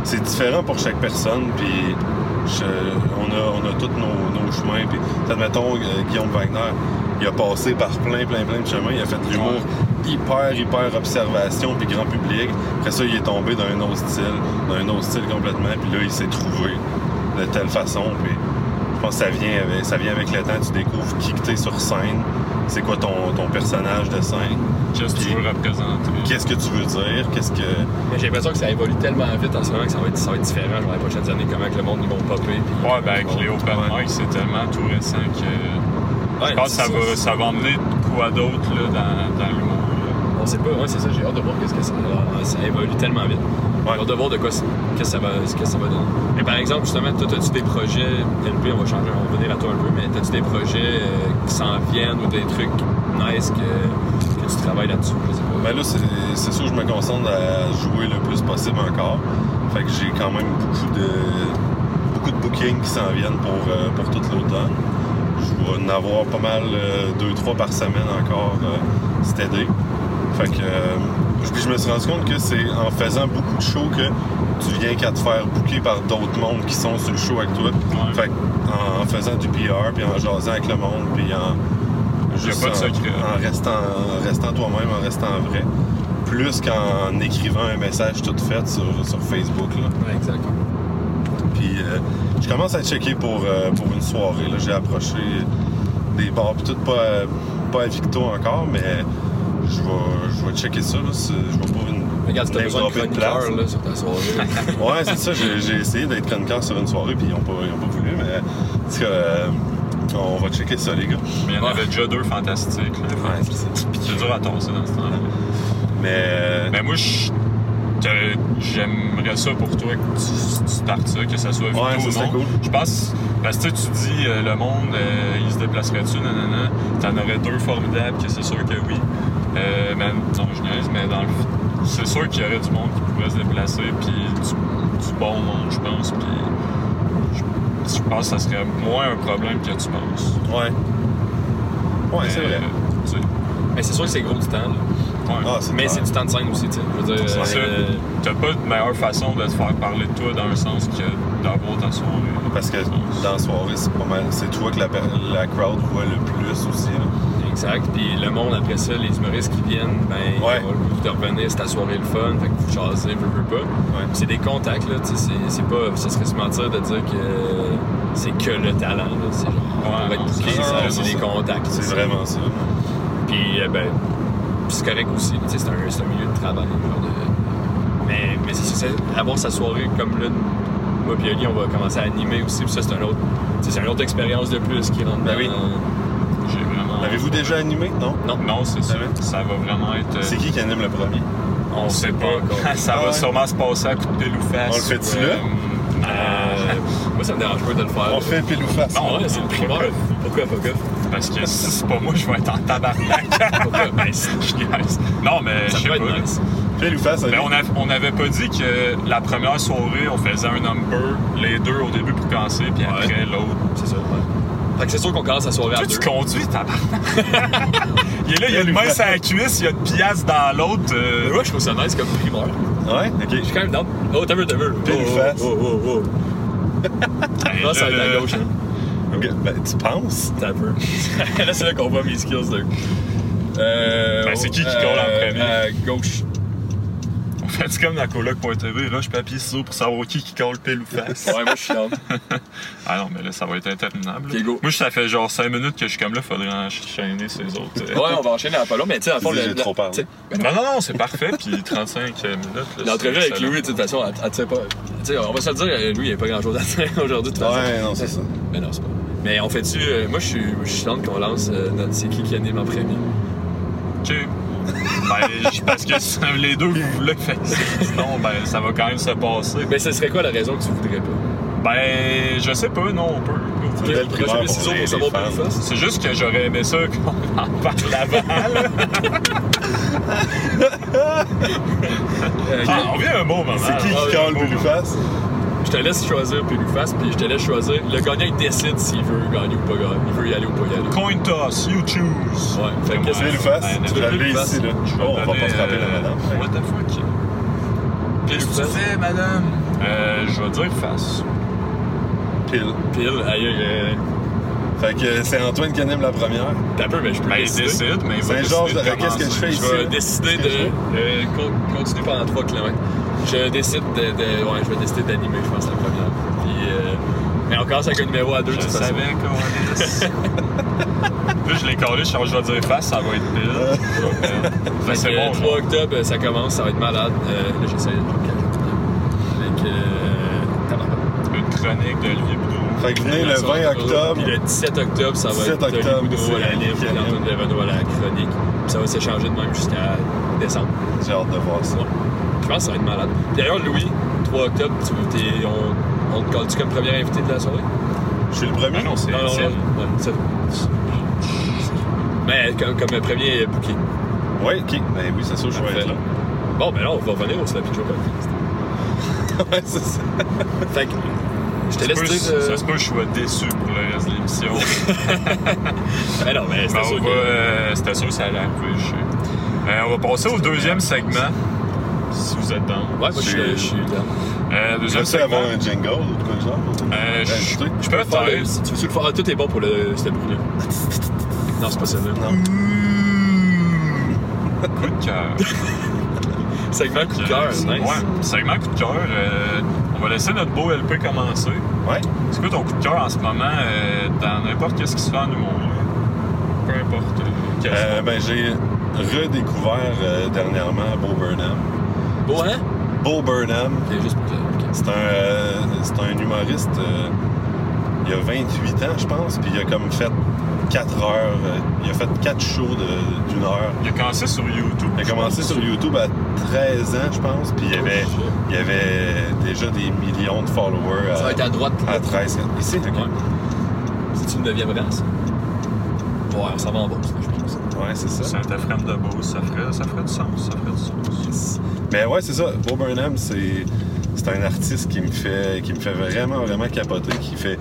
C'est, différent pour chaque personne. Puis. on, a, on a tous nos, chemins. Puis, admettons, euh, Guillaume Wagner, il a passé par plein, plein, plein de chemins. Il a fait de l'humour hyper, hyper observation, puis grand public. Après ça, il est tombé dans un autre style, dans un autre style complètement. Puis là, il s'est trouvé de telle façon. Pense que ça vient avec, ça vient avec le temps. Tu découvres qui que t'es sur scène. C'est quoi ton, ton personnage de scène. Qu'est-ce que tu veux représenter? Qu'est-ce que tu veux dire? Qu'est-ce que. Mais j'ai l'impression que ça évolue tellement vite en ce moment que ça va être, ça va être différent genre, les prochaines années, comment que le monde ils vont popper. Puis, Ouais, ben avec les open Ouais. c'est tellement tout récent que. Ouais, je pense que ça va, ça va emmener quoi d'autre là, dans, dans l'humour. là. On sait pas, ouais, c'est ça, j'ai hâte de voir qu'est-ce que ça, ça évolue tellement vite. Ouais. J'ai hâte de voir de quoi que ça va, que ça va donner. Mais par exemple, justement, toi, as-tu des projets, LP, on va changer, on va revenir à toi un peu, mais as-tu des projets euh, qui s'en viennent ou des trucs nice que, que tu travailles là-dessus? Je sais pas. Ben là, c'est, sûr que je me concentre à jouer le plus possible encore. Fait que j'ai quand même beaucoup de beaucoup de bookings qui s'en viennent pour, euh, pour tout l'automne. Je vais en avoir pas mal, euh, deux, trois par semaine encore euh, cet été. Fait que euh, puis je me suis rendu compte que c'est en faisant beaucoup de shows que tu viens qu'à te faire booker par d'autres mondes qui sont sur le show avec toi. Ouais. Fait que en, en faisant du PR, puis en jasant avec le monde, puis en juste pas de en- secret. en restant, en restant toi-même, en restant vrai, plus qu'en écrivant un message tout fait sur, sur Facebook. Là. Ouais, exact. Puis euh, je commence à checker pour, euh, pour une soirée. J'ai approché des bars, puis tout pas, pas à Victo encore, mais je vais, je vais checker ça. Là. Je vais pour une. Regarde, si t'as besoin de chroniqueur place. là, sur ta soirée. Ouais, c'est ça. J'ai, j'ai essayé d'être chroniqueur sur une soirée, puis ils n'ont pas, ils ont pas voulu, mais en tout cas, euh, on va checker ça, les gars. Mais il y en Ouais. avait déjà deux fantastiques. Là. Ouais, c'est ça. Puis c'est dur à tasser dans ce temps-là. Mais. euh, Mais moi, je- j'aimerais ça pour toi que tu, tu startes ça, que ça soit vidéo Ouais, ça ou non. cool. Je pense, parce que tu dis euh, le monde, euh, il se déplacerait-tu, nanana. T'en aurais deux formidables, que c'est sûr que oui. Euh, non, je niaise, mais dans le c'est sûr qu'il y aurait du monde qui pourrait se déplacer, puis du, du bon monde, je pense. Puis je, je pense que ça serait moins un problème que tu penses. ouais. Ouais, c'est Mais, vrai. tu sais, Mais c'est sûr que c'est gros du temps. là. ouais. Ah, Mais c'est du temps de scène aussi, tu sais. Je veux dire, euh, T'as pas de meilleure façon de te faire parler de toi dans un sens que d'avoir ta soirée. Parce que dans la soirée, c'est pas mal. C'est toi que la, crowd voit le plus aussi. là. Exact. Puis le monde, après ça, les humoristes qui viennent, ben, Ouais. ils revenir, c'est ta soirée le fun, fait que vous jasez, veux, veux pas. Ouais. Puis C'est des contacts, là, tu sais, c'est- pas... Ça serait se mentir de dire que c'est que le talent, là. C'est genre, non, booké, c'est ça, ça, c'est c'est des contacts. C'est vraiment ça. Puis, euh, ben, c'est correct aussi, tu sais, c'est un, milieu de travail, genre de... Mais, mais c'est avoir sa soirée comme là, moi puis on va commencer à animer aussi, puis ça, c'est un autre... C'est une autre expérience de plus qui rentre Ben dans... oui. Vraiment. Avez-vous déjà animé? Non? Non. Non, c'est ça. Ça va vraiment être. euh, C'est qui qui anime le premier? On sait pas. ça Ah va ouais? sûrement se passer à coup de pile ou face. On le fait-tu là? Euh, moi, ça me dérange pas de le faire. On fait pile ou face. Non, c'est le primaire. Pourquoi? Pas que? Parce que si c'est pas moi, je vais être en tabarnak. Ben. Non, mais je sais pas. nice. Pile ou face, on, a- on avait pas dit que la première soirée, on faisait un number, les deux au début pour commencer, puis Ouais. après l'autre. C'est ça, ouais. Fait que c'est sûr qu'on commence la soirée à deux. tu conduis, tabarnak. il est là, il y a une main sur la cuisse, il y a une pièce dans l'autre. euh, moi, je trouve ça nice comme primaire. Ouais? Ok. Je suis quand même dans. Oh, t'as vu, t'as vu. Pile oh, ou face? Oh, oh, oh. Non, ça va être à gauche, hein. Ok, Ben, tu penses? T'as peu. là, c'est là qu'on voit mes skills de. Euh, Ben, c'est qui qui colle en premier? À gauche. Fait comme dans coloc.tv, rush, papier, ciseaux pour savoir qui qui colle pile ou face. Ouais, moi, je suis down. ah non, mais là, ça va être interminable. Ok, go. Moi, ça fait genre 5 minutes que je suis comme là, faudrait enchaîner ces autres. euh. Ouais, on va enchaîner à pas long, mais tu sais, à fond, J'ai le- trop parlé. tu sais, Non, non, non, c'est parfait, puis 35 minutes. L'entrevue avec. Louis, de toute façon, elle, elle tient pas. Tu sais, on va se le dire, euh, Louis, il n'y a pas grand chose à dire aujourd'hui, de toute façon. Ouais, non, c'est ça. Mais non, c'est pas. Mais on fait-tu. euh, moi, je suis tente qu'on lance euh, notre C'est qui qui anime en premier? Ok. Ben, je- parce que c'est les deux, vous voulez, fait que sinon, ben, ça va quand même se passer. Mais ce serait quoi la raison que tu voudrais pas? Ben, je sais pas, non, on peut. C'est juste que j'aurais aimé ça qu'on en parle avant. là. Euh, Ah, on vient un bon moment. C'est qui qui colle plus face? Je te laisse choisir Péluface, puis je te laisse choisir. Le gagnant, il décide s'il veut gagner ou pas gagner. Il veut y aller ou pas y aller. Coin toss, you choose. Ouais, fait que Ouais. c'est Plus face, ben, tu veux face? ici, là. Je Oh, on va pas se rappeler euh, la madame. What the fuck? Qu'est-ce que tu fais, madame? Euh, je vais dire face. Pile. Pile, aïe, euh, Fait que c'est Antoine qui anime la première. T'as peu, mais je peux Ben, il décider. décide, mais il va Saint-Georges décider de qu'est-ce que je fais Je ici? vais décider de euh, con- continuer pendant 3 km. Je décide de, de- Ouais, je vais décider d'animer, je pense, la première. Puis, euh, mais on commence avec un numéro à 2 Je savais qu'on Puis je l'ai collé, je vais dire face, ça va être pile. Ben, c'est bon, 3 genre. octobre, ça commence, ça va être malade. Euh, là, j'essaie de. Avec. Euh. Une chronique d'Olivier Boudreau. Fait que venez le 20 octobre. Puis le 17 octobre, ça va 17 être Olivier octobre, Boudreau à puis anime. Antoine Devenot à la chronique. Puis ça va s'échanger de même jusqu'à décembre. J'ai hâte de voir ça. Ouais. Je pense que ça va être malade. D'ailleurs, Louis, 3 octobre, tu, t'es- on, on te colle-tu comme premier invité de la soirée? Je suis le premier. Ah non, c'est Non, Mais comme, comme premier booking. Ouais, ok. Ben oui, c'est sûr, je vais être là. Bon, ben là, on va revenir au Slappy Joe podcast. Ouais, c'est ça. Fait que, je te laisse se peut- dire... euh, Ça se peut que je sois déçu pour le reste de l'émission. Ben non, mais c'était on sûr va, que... euh, C'était sûr que ça allait arriver, je sais. Euh, on va passer au deuxième segment. Si vous êtes dans. Ouais, moi, je suis- je suis. Euh, Je deuxième veux segment. avoir un jingle ou quoi de genre? Euh, je je peux le Faire faire. le- si tu veux le faire, tout est bon pour le, ce bruit-là. Non, c'est pas ça, là. Non. Coup de cœur. Segment coup de cœur, nice. Ouais, segment coup de cœur. euh, on va laisser notre beau LP commencer. Ouais. C'est quoi ton coup de cœur en ce moment euh, dans n'importe qu'est-ce qui se fait en humour? Peu importe. euh, Euh, ben, j'ai redécouvert euh, dernièrement Bo Burnham. Bon, hein? Bo Burnham, juste pour c'est un, euh, c'est un humoriste. euh, il a 28 ans, je pense, puis il a comme fait 4 heures. euh, il a fait 4 shows d'une heure. Il a commencé sur YouTube. Il a commencé sur YouTube à 13 ans, je pense, puis il y avait, il y avait déjà des millions de followers Ça va être à, droite. à 13 ans. Ici, ok. Ouais. C'est une neuvième race. Ouais, ça va en bourse, je pense. Ouais, c'est ça. Saint-Ephraim de Beauce, ça ferait, ça ferait du sens. Ça ferait du sens. Mais ouais, c'est ça. Bo Burnham, c'est c'est un artiste qui me fait qui me fait vraiment vraiment capoter, qui fait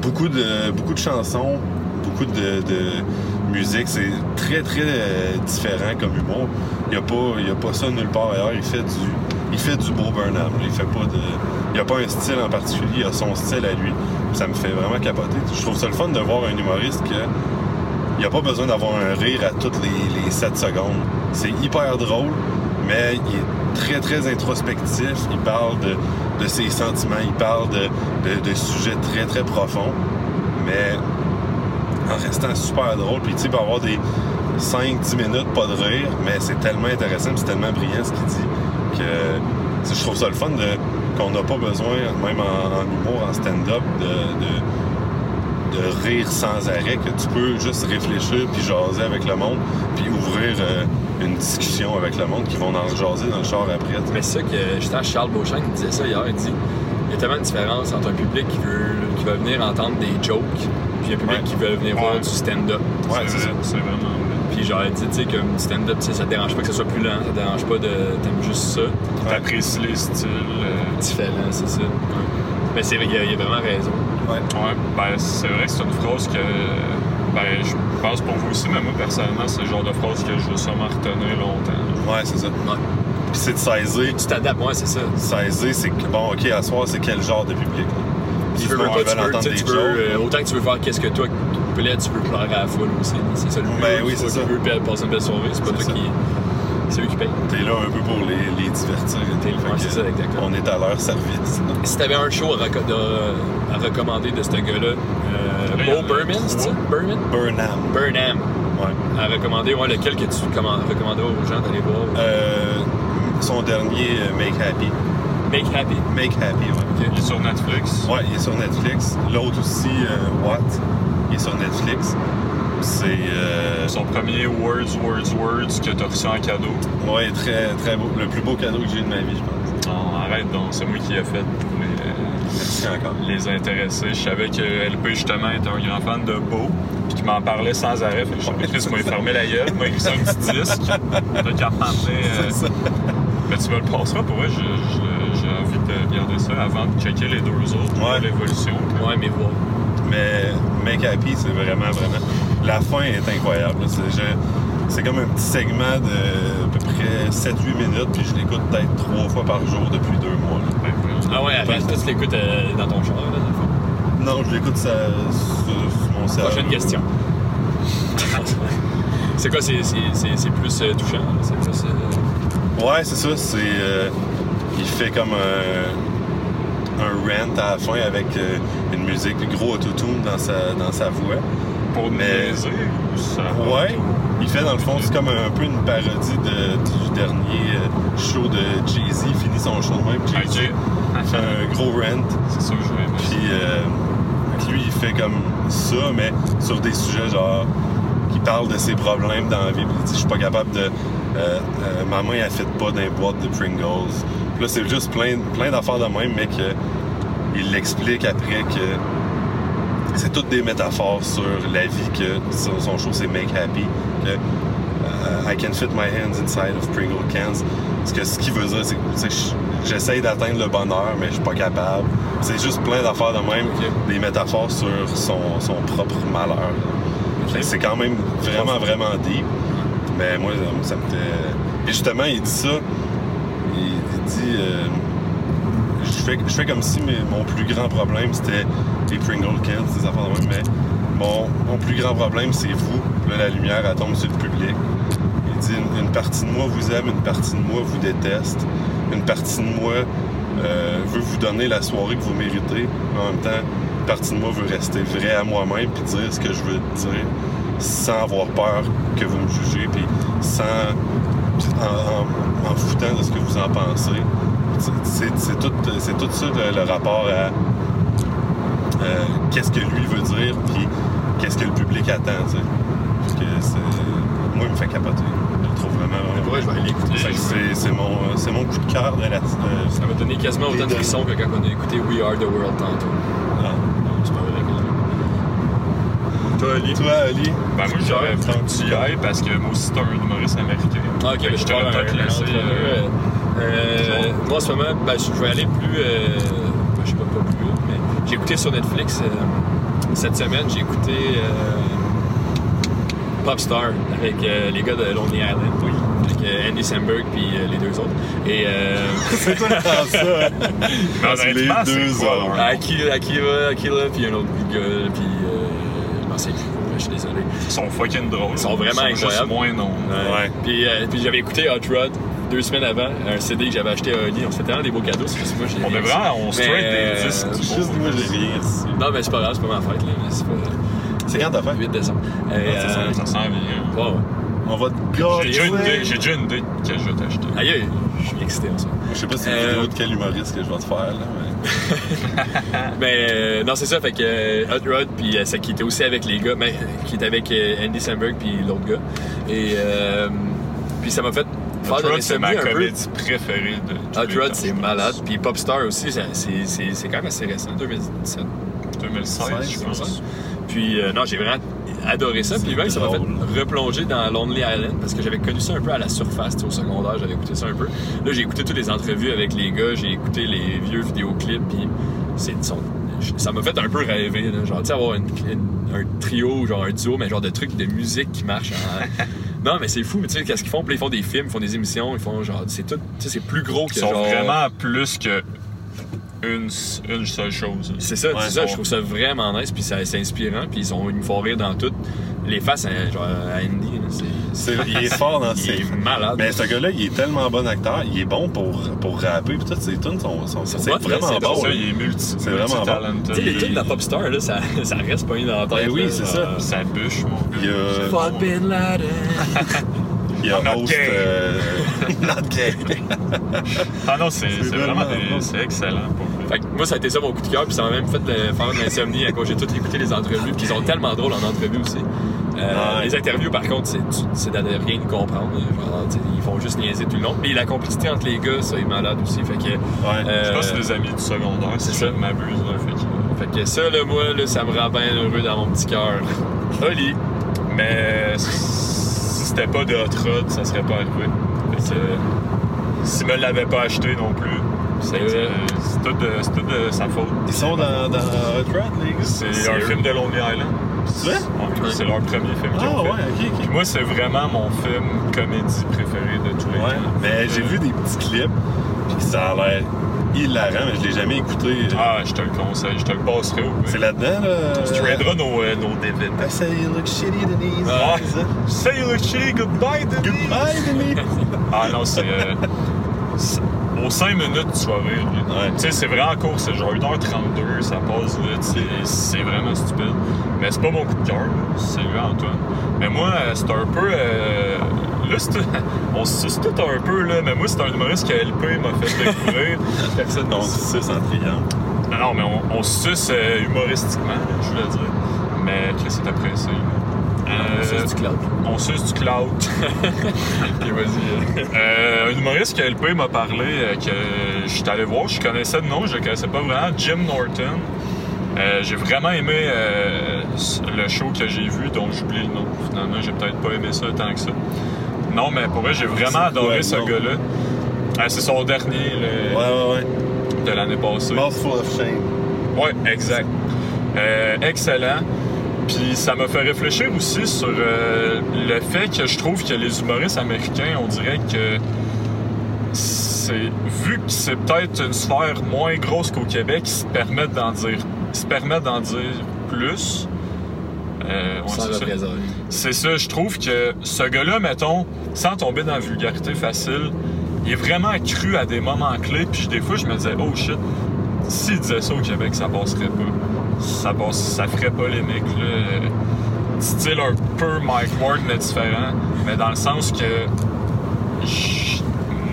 beaucoup de beaucoup de chansons, beaucoup de, de musique. C'est très très euh, différent comme humour. Il y a pas il y a pas ça nulle part ailleurs. Il fait du il fait du Bo Burnham. Il fait pas de il y a pas un style en particulier. Il a son style à lui. Ça me fait vraiment capoter. Je trouve ça le fun de voir un humoriste que il n'y a pas besoin d'avoir un rire à toutes les, les 7 secondes. C'est hyper drôle, mais il est très, très introspectif. Il parle de, de ses sentiments, il parle de, de- sujets très, très profonds, mais en restant super drôle. Puis, tu sais, il avoir des 5-10 minutes pas de rire, mais c'est tellement intéressant, c'est tellement brillant ce qu'il dit que je trouve ça le fun qu'on n'a pas besoin, même en, humour, en stand-up, de- de de rire sans arrêt, que tu peux juste réfléchir puis jaser avec le monde, puis ouvrir euh, une discussion avec le monde qui vont en jaser dans le char après. Mais c'est ça que j'étais à Charles Beauchamp qui disait ça hier. Il dit il y a tellement de différence entre un public qui veut, qui va venir entendre des jokes, puis un public Ouais. qui veut venir voir du stand-up. Ouais, c'est vrai, ça. Vraiment vrai. Puis genre, il dit, tu sais, comme du stand-up, ça te dérange pas que ce soit plus lent, ça te dérange pas de. T'aimes juste ça. T'apprécies les styles. euh, Différent, c'est ça. Ouais. Mais c'est vrai, il y y a vraiment raison. Ouais. Ouais, ben c'est vrai que c'est une phrase que ben je pense pour vous aussi, mais moi personnellement c'est le genre de phrase que je veux sûrement retenir longtemps. Ouais, c'est ça. Ouais. Puis c'est de saisir. Tu t'adaptes, ouais, c'est ça. Saisir, c'est que, bon, OK, à soir, c'est quel genre de public? là? Tu veux pas, tu veux, tu des tu veux, euh, autant que tu veux faire qu'est-ce que toi plaît, tu veux pleurer à la foule aussi. C'est ça le but. Ben oui, c'est ça. veux passer une belle soirée, c'est pas toi ça. qui. C'est eux qui payent. T'es là un peu pour les, les divertir. T'es- c'est ça, exactement. On est à leur service. Si t'avais un show à, reco- de- à recommander de ce gars-là, euh, a Berman, c'est ça? Berman? Burnham. Burnham. Ouais. À recommander, ouais, lequel que tu recommanderais aux gens d'aller voir? Euh, son dernier, euh, Make Happy. Make Happy. Make Happy, ouais. Il est sur Netflix. Ouais, il est sur Netflix. L'autre aussi, euh, What, il est sur Netflix. C'est. Euh, Son premier Words, Words, Words que t'as reçu en cadeau. ouais, très, très beau. Le plus beau cadeau que j'ai eu de ma vie, je pense. Non, arrête donc, c'est moi qui ai fait les, Merci encore. les intéressés. Je savais que LP justement était un grand fan de Beau, puis qu'il m'en parlait sans arrêt. Fait que je moi, il fermait la gueule, moi, il ça un petit disque. Qu'à m'emmener. euh. Mais tu me le passeras pour je- j'ai envie de regarder ça avant de checker les deux autres, Ouais. l'évolution. Ouais, mais voir. Mais Make Happy, c'est vraiment, vraiment. La fin est incroyable. C'est, comme un petit segment de à peu près 7-8 minutes, puis je l'écoute peut-être trois fois par jour depuis deux mois. là. Ah ouais, après, toi, tu l'écoutes euh, dans ton char, là, dans le fond. Non, je l'écoute ça, sur, sur mon cerveau. Prochaine question. c'est quoi, c'est, plus euh, touchant? là? C'est plus... euh, Ouais, c'est ça. C'est, euh, il fait comme un, un rant à la fin avec euh, une musique, gros autotune dans sa, dans sa voix. Pour Mais- niaiser ou ça? Ouais, il fait dans le fond, c'est comme un, peu une parodie de- du dernier euh, show de Jay-Z. Il finit son show de même. Jay-Z. Un gros rant. C'est sûr que je ça. Puis euh, lui, il fait comme ça, mais sur des sujets genre qui parlent de ses problèmes dans la vie. Puis il dit Je suis pas capable de. euh, euh, ma main, elle fit pas dans les boîtes de Pringles. Puis là, c'est juste plein, plein d'affaires de même, mais que il l'explique après que c'est toutes des métaphores sur la vie que son, show c'est Make Happy. Que euh, I can fit my hands inside of Pringle cans. Parce que ce qu'il veut dire, c'est que j'essaye d'atteindre le bonheur, mais je suis pas capable. C'est juste plein d'affaires de même, des métaphores sur son, son propre malheur. C'est quand même vraiment, vraiment deep. Mais moi, ça me fait. Puis justement, il dit ça. Il, il dit. euh, je, fais, je fais comme si mes- mon plus grand problème c'était les Pringle cans, ces affaires de même, mais mon, mon plus grand problème c'est vous. Puis là, la lumière, elle tombe sur le public. Il dit une, une partie de moi vous aime, une partie de moi vous déteste. Une partie de moi euh, veut vous donner la soirée que vous méritez. En même temps, une partie de moi veut rester vrai à moi-même puis dire ce que je veux dire sans avoir peur que vous me jugez puis sans en, foutant de ce que vous en pensez. C'est- tout, tout ça le, rapport à euh, qu'est-ce que lui veut dire puis qu'est-ce que le public attend. que moi, il me fait capoter. Vrai, je vais aller l'écouter. Fait que C'est mon, c'est mon coup de cœur de la. euh, Ça m'a donné quasiment autant de frissons que quand on a écouté We Are the World tantôt. ah. Non, c'est pas vrai. Toi, Ali? Toi, Ali, Ben moi, j'aurais pris un petit parce que moi aussi, c'est un humoriste américain. Ah, ok, mais je l'ai peut-être laissé. euh, Euh, moi, en ce moment, ben, je vais aller plus. euh, ben, je sais pas, pas plus haut, mais j'ai écouté sur Netflix euh, cette semaine, j'ai écouté euh, Popstar avec euh, les gars de Lonely Island. Oui. Avec euh, Andy Samberg puis euh, les deux autres. Et. Euh, c'est quoi ça? Les deux nom? Akira, Akira, Akira, puis un autre gars, puis. Euh, non, c'est je suis désolé. Ils sont fucking drôles. Ils sont vraiment juste incroyables. moins non. Ouais. Puis, euh, puis j'avais écouté Hot Rod deux semaines avant, un CD que j'avais acheté à Oli. On se fait tellement des beaux cadeaux. c'est juste moi, j'ai On est vraiment, on straight Mais, des disques. euh, Juste beau. moi, j'ai rien reçu. Non, mais c'est pas grave, c'est pas ma fête, là. C'est quand ta fête? 8 décembre. Et, ça Ça sent bien. ouais, ouais. On va te J'ai déjà une idée, gâter. j'ai déjà une idée que je vais t'acheter. Aïe, aïe, je suis excité en ça. Je sais pas si c'est une vidéo de quel humoriste que je vais te faire, là, mais... Mais euh, non, c'est ça, fait que euh, Hot Rod, puis euh, ça qui était aussi avec les gars, mais qui était avec Andy Samberg puis l'autre gars. Et euh, puis ça m'a fait faire Hot Rod, c'est ma comédie préférée de Hot Rod, c'est malade. Puis Popstar aussi, ça- c'est c'est- c'est quand même assez récent, 2017. 2016, je pense. Puis euh, non, j'ai vraiment adoré ça. Puis même, ça m'a fait replonger dans Lonely Island parce que j'avais connu ça un peu à la surface, au secondaire, j'avais écouté ça un peu. Là, j'ai écouté toutes les entrevues avec les gars, j'ai écouté les vieux vidéoclips, puis c'est ça m'a fait un peu rêver, là. genre, tu sais, avoir une- une- un trio, genre un duo, mais genre de trucs de musique qui marchent. en- non, mais c'est fou, mais tu sais, qu'est-ce qu'ils font? Puis ils font des films, ils font des émissions, ils font genre, c'est tout, tu sais, c'est plus gros que Ils sont genre... vraiment plus que une, une seule chose. C'est ça, Ouais, c'est ça. Je trouve ça vraiment nice, puis ça- c'est inspirant, puis ils, ont, ils me font rire dans tout. Les faces, hein, genre à Andy, c'est. Il est fort dans Il ses. est malade. Mais ce gars-là, il est tellement bon acteur, il est bon pour, pour rapper, puis toutes ses tunes sont, sont, c'est vraiment bon. ça, il est multi, C'est vraiment bon. Tu sais, les Il- trucs de la pop star, là, ça, ça reste pas dans la tête. Ben oui, c'est ça. Euh, Ça bûche, mon gars. Il y a- Fuck Bin Laden. Il y a Not host. euh, not gay. Ah non, c'est vraiment c'est excellent pour. Fait que moi, ça a été ça mon coup de cœur, puis ça m'a même fait euh, faire de l'insomnie à cause j'ai tout écouté les entrevues, puis ils sont tellement drôles en entrevue aussi. Euh, Ouais. Les interviews, par contre, c'est de rien de comprendre. Genre, ils font juste niaiser tout le long. Et la complicité entre les gars, ça est malade aussi. Fait que, Ouais. euh, Je pense que c'est des amis du secondaire, c'est si ça. m'abuse. fait que- fait que ça, là, moi, là, ça me rend bien heureux dans mon petit cœur. Oli. Mais si c'était pas de Hot Rod, ça serait pas arrivé. Fait que, euh, s'il me l'avait pas acheté non plus, C'est euh, c'est tout, de- c'est tout de sa faute. Ils sont dans, dans les gars. C'est un film de Lonely Island. C'est vrai? Ouais, C'est leur premier film Ah ouais, fait. ok, Puis moi, c'est vraiment mon film comédie préféré de tous les Ouais, temps. mais j'ai Euh, vu des petits clips, puis ça a l'air hilarant, mais je l'ai jamais écouté. Ah, je te le conseille, je te le passerai au C'est là-dedans, là. Tu traderas nos, euh, nos DVD. I say you look shitty, Denise. Ah. Say you look shitty, goodbye, Denis. Goodbye, Denise. Ah non, c'est. euh, c'est- aux 5 minutes, tu vas rire. Ouais. Tu sais, c'est vraiment court, c'est genre 1h32, ça passe vite, c'est- vraiment stupide. Mais c'est pas mon coup de cœur, c'est lui, Antoine. Mais moi, c'est un peu. euh, Là, c'est- on se suce tout un peu, là, mais moi, c'est un humoriste que LP m'a fait découvrir. Personne ne sait. 6 en triangle. non, non, mais on, on se suce euh, humoristiquement, je voulais dire. Mais Chris est apprécié. Euh, C'est du cloud. on suce du cloud. Ok, vas-y. euh. Un humoriste que LP m'a parlé, euh, que je suis allé voir, je connaissais de nom, je le connaissais pas vraiment, Jim Norton. Euh, j'ai vraiment aimé euh, le show que j'ai vu, dont j'oublie le nom. Finalement, j'ai peut-être pas aimé ça tant que ça. Non, mais pour vrai, j'ai vraiment quoi, adoré ce gars-là. C'est son dernier le- Ouais, ouais, ouais. de l'année passée. Mouthful of shame. Ouais, exact. Excellent. Puis ça m'a fait réfléchir aussi sur euh, le fait que je trouve que les humoristes américains, on dirait que c'est vu que c'est peut-être une sphère moins grosse qu'au Québec, ils se permettent d'en dire, ils se permettent d'en dire plus. Euh, ça. C'est ça, je trouve que ce gars-là, mettons, sans tomber dans la vulgarité facile, il est vraiment cru à des moments clés, puis des fois, je me disais, oh shit, s'il disait ça au Québec, ça passerait pas. Ça, passe, ça ferait polémique, là. Style un peu Mike Ward, mais différent, mais dans le sens que je-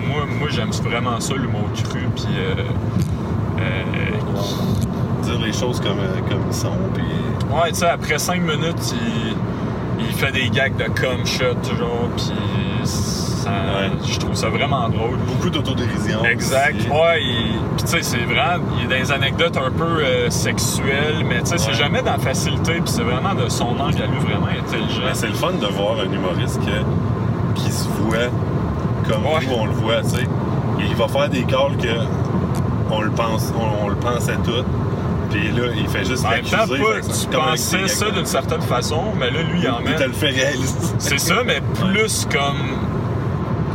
moi, moi j'aime vraiment ça, l'humour cru, puis euh, euh, Dire les choses comme, euh, comme ils sont, puis. Ouais, tu sais, après 5 minutes, il, il fait des gags de cum shot, genre, puis Ouais. je trouve ça vraiment drôle. Beaucoup d'autodérision. Exact. aussi. Ouais, puis tu sais, c'est vraiment, il y a des anecdotes un peu euh, sexuelles, mais tu sais, c'est jamais dans la facilité, puis c'est vraiment de son angle à lui vraiment intelligent. C'est le fun de voir un humoriste qui se voit comme Ouais. nous on le voit, tu sais. Et Il va faire des calls que on le pense, on, on le pensait tout. Puis là, il fait juste l'accuser. tu pensais ça d'une certaine façon, mais là, lui, il en Il met te le fait réaliser. C'est ça, mais plus comme.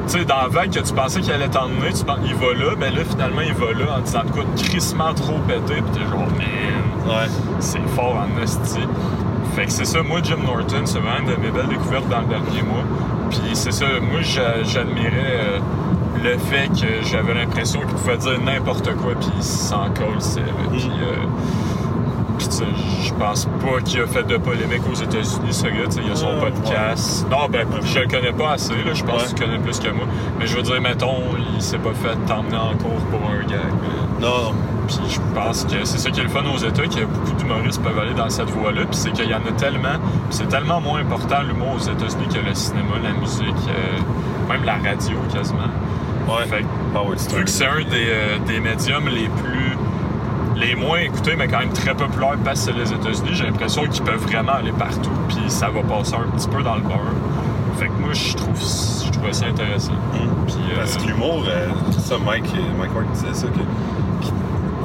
Tu sais, dans la vague que tu pensais qu'il allait t'emmener, tu penses, il va là, ben là, finalement, il va là en disant de quoi de crissement trop pété, pis t'es genre, man, Ouais. c'est fort en hostie. Fait que c'est ça, moi, Jim Norton, c'est vraiment une de mes belles découvertes dans le dernier mois. Puis c'est ça, moi, j'a- j'admirais euh, le fait que j'avais l'impression qu'il pouvait dire n'importe quoi, puis il s'en colle, c'est. Puis. euh, puis tu je pense pas qu'il a fait de polémique aux États-Unis, ce gars. tu Il a son Ah, podcast. Non, ben, je le connais pas assez. Là, je pense Ouais. qu'il connaît plus que moi. Mais je veux dire, mettons, il s'est pas fait t'emmener en cours pour un gag. Non, non. Puis je pense que c'est ça qui est le fun aux États, qu'il y a beaucoup d'humoristes qui peuvent aller dans cette voie-là. Puis c'est qu'il y en a tellement. Puis c'est tellement moins important l'humour aux États-Unis que le cinéma, la musique, euh, même la radio quasiment. Ouais. Fait que que c'est un des, euh, des médiums les plus. Les moins écoutés, mais quand même très populaires parce que c'est les États-Unis, j'ai l'impression qu'ils peuvent vraiment aller partout, puis ça va passer un petit peu dans le beurre. Fait que moi, je trouve, je trouvais ça intéressant. Puis, euh, Parce que l'humour, euh, ça, Mike, Mike Ward disait ça, que,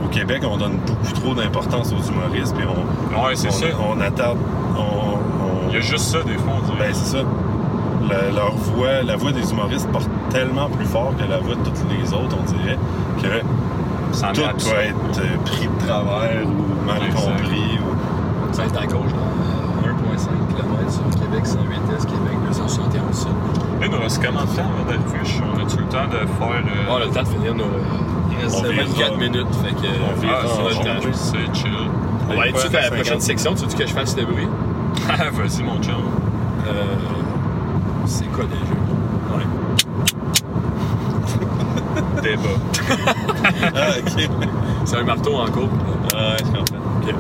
qu'au Québec, on donne beaucoup trop d'importance aux humoristes, puis on, ouais, c'est on, ça. on attarde. On, on- Il y a juste ça, des fois, on dirait. Ben, c'est ça. Le- leur voix, la voix des humoristes porte tellement plus fort que la voix de toutes les autres, on dirait, que est tout peut être euh, pris de travers ou mal Exact. compris. Ou... Ça va être à gauche dans euh, 1,5 km sur Québec 108 Est, Québec 271 Sud. Là, il nous reste comment de temps avant d'arriver? On a-tu le temps de faire. euh, On a le temps de finir nos. euh, Il reste On verra. 24 minutes, fait que. On euh, verra. Ah, c'est chill. On va aller dessus faire la 50. prochaine section. Tu veux que je fasse le bruit? Ah, Vas-y, mon chum. Euh, c'est quoi déjà? Ouais. Débat. Ah, ok. C'est un marteau en cours. Ah, ouais, je comprends. Ok.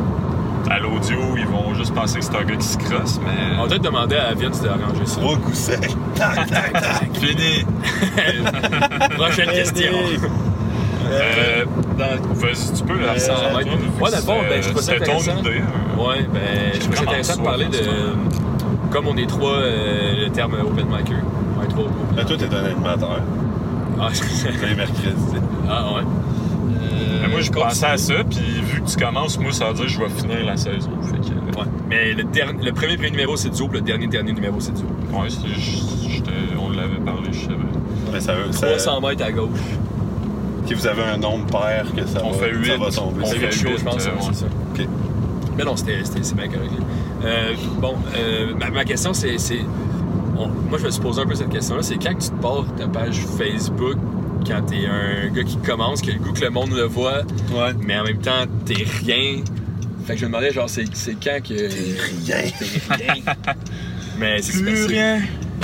À l'audio, ils vont juste penser que c'est un gars qui se crosse, mais. On va peut-être demander à Vince d'arranger ça. Trois coups secs. Tac, tac, tac. Fini! Prochaine question. Euh, dans- Vas-y, tu peux la Euh, Ouais, fond, ben, je trouve ça C'était ton intéressant. idée. hein. Ouais, ben, je trouve ça intéressant de parler de. Comme on est trois, euh, le terme open micer. Ouais, trois open Là, toi, t'es un animateur. Ah, Les mercredis. Ah ouais. Euh, Mais moi, je continue. pensais à ça, puis vu que tu commences, moi, ça veut dire que je vais finir la saison. Fait que, Ouais. Mais le, premier premier numéro, c'est Duo, puis le dernier dernier numéro, c'est Duo. ouais, c'est- je- j'étais- on l'avait parlé, je savais. Mais ça, ça, 300 mètres à gauche. Si vous avez un nombre pair que ça, On va, fait ça huit. va tomber. On fait quelque chose, huit, je pense, euh, ouais, c'est ça. Ok. Mais non, c'était, c'était- c'est bien correct. Euh, bon, euh, ma, ma question, c'est. moi, je me suis posé un peu cette question-là. C'est quand que tu te pars ta page Facebook, quand t'es un gars qui commence, que le goût que le monde le voit, Ouais. mais en même temps, t'es rien. Fait que je me demandais, genre, c'est, c'est quand que. T'es rien. T'es rien. mais c'est Plus rien.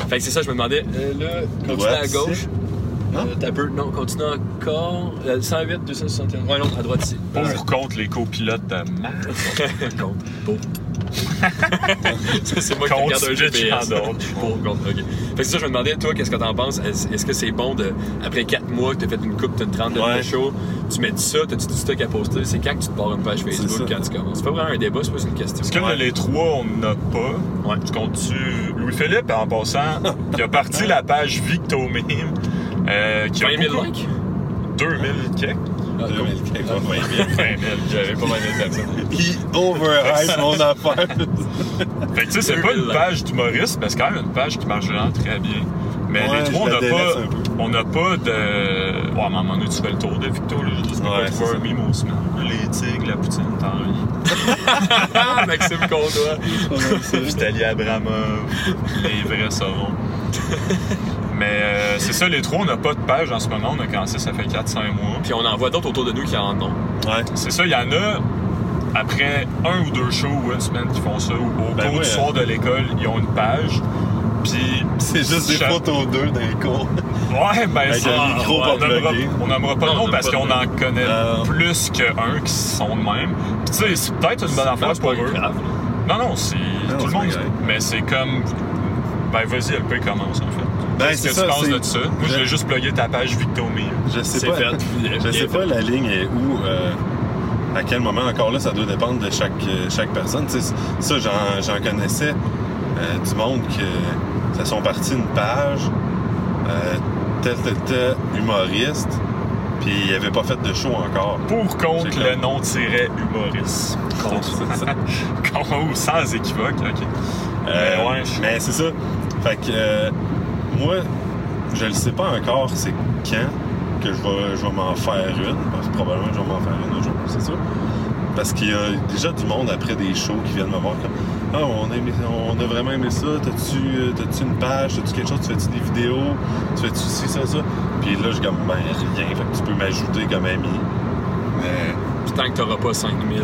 Fait que c'est ça, je me demandais. Euh, là, continue à gauche. Euh, t'as peu. Non, continue encore. Euh, 108, 261. Ouais, non, à droite ici. Pour contre les copilotes de merde. Contre. C'est moi qui regarde un GPS. Pour, contre, ok. Fait que c'est ça, je me demandais, toi, qu'est-ce que t'en penses? Est-ce que c'est bon de, après 4 mois que t'as fait une coupe, t'as une trentaine Ouais. de shows, tu mets ça, t'as-tu du stock à poster? C'est quand que tu te pars une page Facebook quand tu commences? C'est pas vraiment un débat, c'est pas une question. Parce que là, les trois, on n'en a pas. Ouais. Tu comptes-tu. Louis-Philippe, en passant, qui a parti la page Victomime, euh, qui a 20 000 beaucoup- likes? 2000 quelques. Ah, 2000 cool. quelques, Ah, ouais. 20 000. J'avais pas mal de personnes. Il overhype mon affaire. Fait que tu sais, c'est pas une 2000 page d'humoriste, mais c'est quand même une page qui marche vraiment très bien. Mais Ouais, les trois, on n'a pas, on n'a pas de. Ouais, à un moment donné, tu fais le tour de Victo, là. Je dis, Ouais, pas ça. un mime. Les tigres, la poutine, t'en. Ah, Maxime Condois. Vitaly Abramov, les vrais sauront. Mais euh, c'est ça, les trois, on n'a pas de page en ce moment. On a commencé, ça fait 4-5 mois. Puis on en voit d'autres autour de nous qui en ont. Ouais. C'est ça, il y en a, après un ou deux shows ou une semaine qui font ça, ou au Ben cours du hein. soir de l'école, ils ont une page. Puis. C'est juste des chaque- photos d'eux dans les cours. Ouais, ben ça, on nommera pas on nom parce qu'on en connaît Euh. plus qu'un qui sont de même. Puis tu sais, c'est peut-être une bonne affaire C'est pour pas eux. grave. Non, non, c'est. Tout le monde. Mais c'est comme. Ben vas-y, LP commence en fait. Ben, Qu'est-ce que ça, tu penses c'est- de ça? Moi, je vais juste plugger ta page Victomie. Je sais pas. fait. Je sais pas la ligne est où. euh, à quel moment encore là, ça doit dépendre de chaque, euh, chaque personne. Ça, j'en, j'en connaissais euh, du monde que ça sont partis une page, euh, tel, tel, tel humoriste, puis il avait pas fait de show encore. Pour contre le nom tiré humoriste. Contre, ça. Con- Sans équivoque, ok. Euh, Mais ouais, je- mais c'est ça. Fait que moi, je ne sais pas encore c'est quand que je vais, je vais m'en faire une. Parce que probablement je vais m'en faire une un jour, c'est sûr. Parce qu'il y a déjà du monde après des shows qui viennent me voir comme Ah, on a, aimé- on a vraiment aimé ça. T'as-tu une page? T'as-tu quelque chose? Tu fais-tu des vidéos? Tu fais-tu ci, ça, ça? Puis là, je comme Ben, rien. Fait que tu peux m'ajouter comme ami. Mais. Puis tant que t'auras pas 5000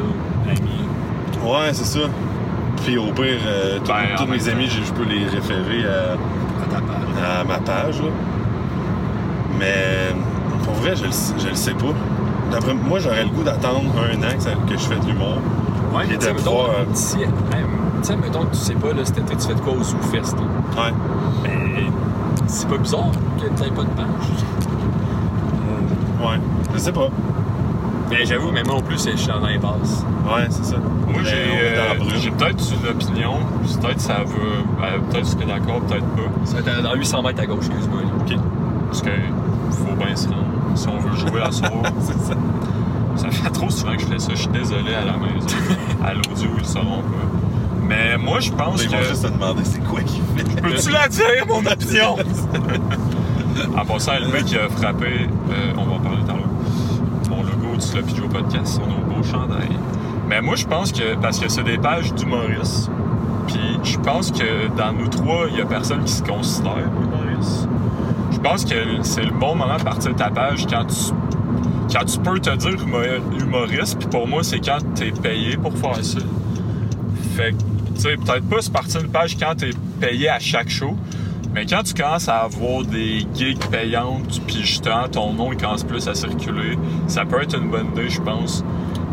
amis. Ouais, c'est ça. Puis au pire, euh, tous- Ben, en tous mes amis, je je peux les référer à. À ta page. ma page. là. Mais pour vrai, je le, sais- je le sais pas. D'après moi, j'aurais le goût d'attendre un an que, ça- que je fais de l'humour. Ouais, Puis mais de mettons, voir, euh, si- hey, sais, mettons que tu sais pas, là, cet été, tu fais de quoi au ZooFest, là? Ouais. Mais c'est pas bizarre que t'aies pas de page. Ouais. Je sais pas. Mais j'avoue, mais moi non plus, c'est- je suis dans l'impasse. Ouais, c'est ça. Moi, j'ai euh, j'ai peut-être une opinion. Peut-être ça veut. ben, peut-être que tu es d'accord, peut-être pas. Ça va être dans 800 mètres à gauche, excuse-moi. Ok. Parce que faut bien se rendre. Si on veut jouer à soir. c'est ça. Ça fait trop souvent que je fais ça. Je suis désolé à la maison. à l'audio, ils le sauront pas. Mais moi, je pense Ils que. vont juste te demander c'est quoi qu'il fait? Peux-tu la dire, mon opinion? en passant, le mec qui a frappé, euh, on va logo juste là puis jouer au podcast beaux chandails. Mais moi, je pense que, parce que c'est des pages d'humoristes, puis je pense que dans nous trois, il y a personne qui se considère humoriste. Je pense que c'est le bon moment de partir de ta page quand tu, quand tu peux te dire humo- humoriste, puis pour moi, c'est quand tu es payé pour faire ça. Fait que, tu sais, peut-être pas se partir d'une page quand tu es payé à chaque show, mais quand tu commences à avoir des gigs payantes, puis justement ton nom il commence plus à circuler, ça peut être une bonne idée, je pense.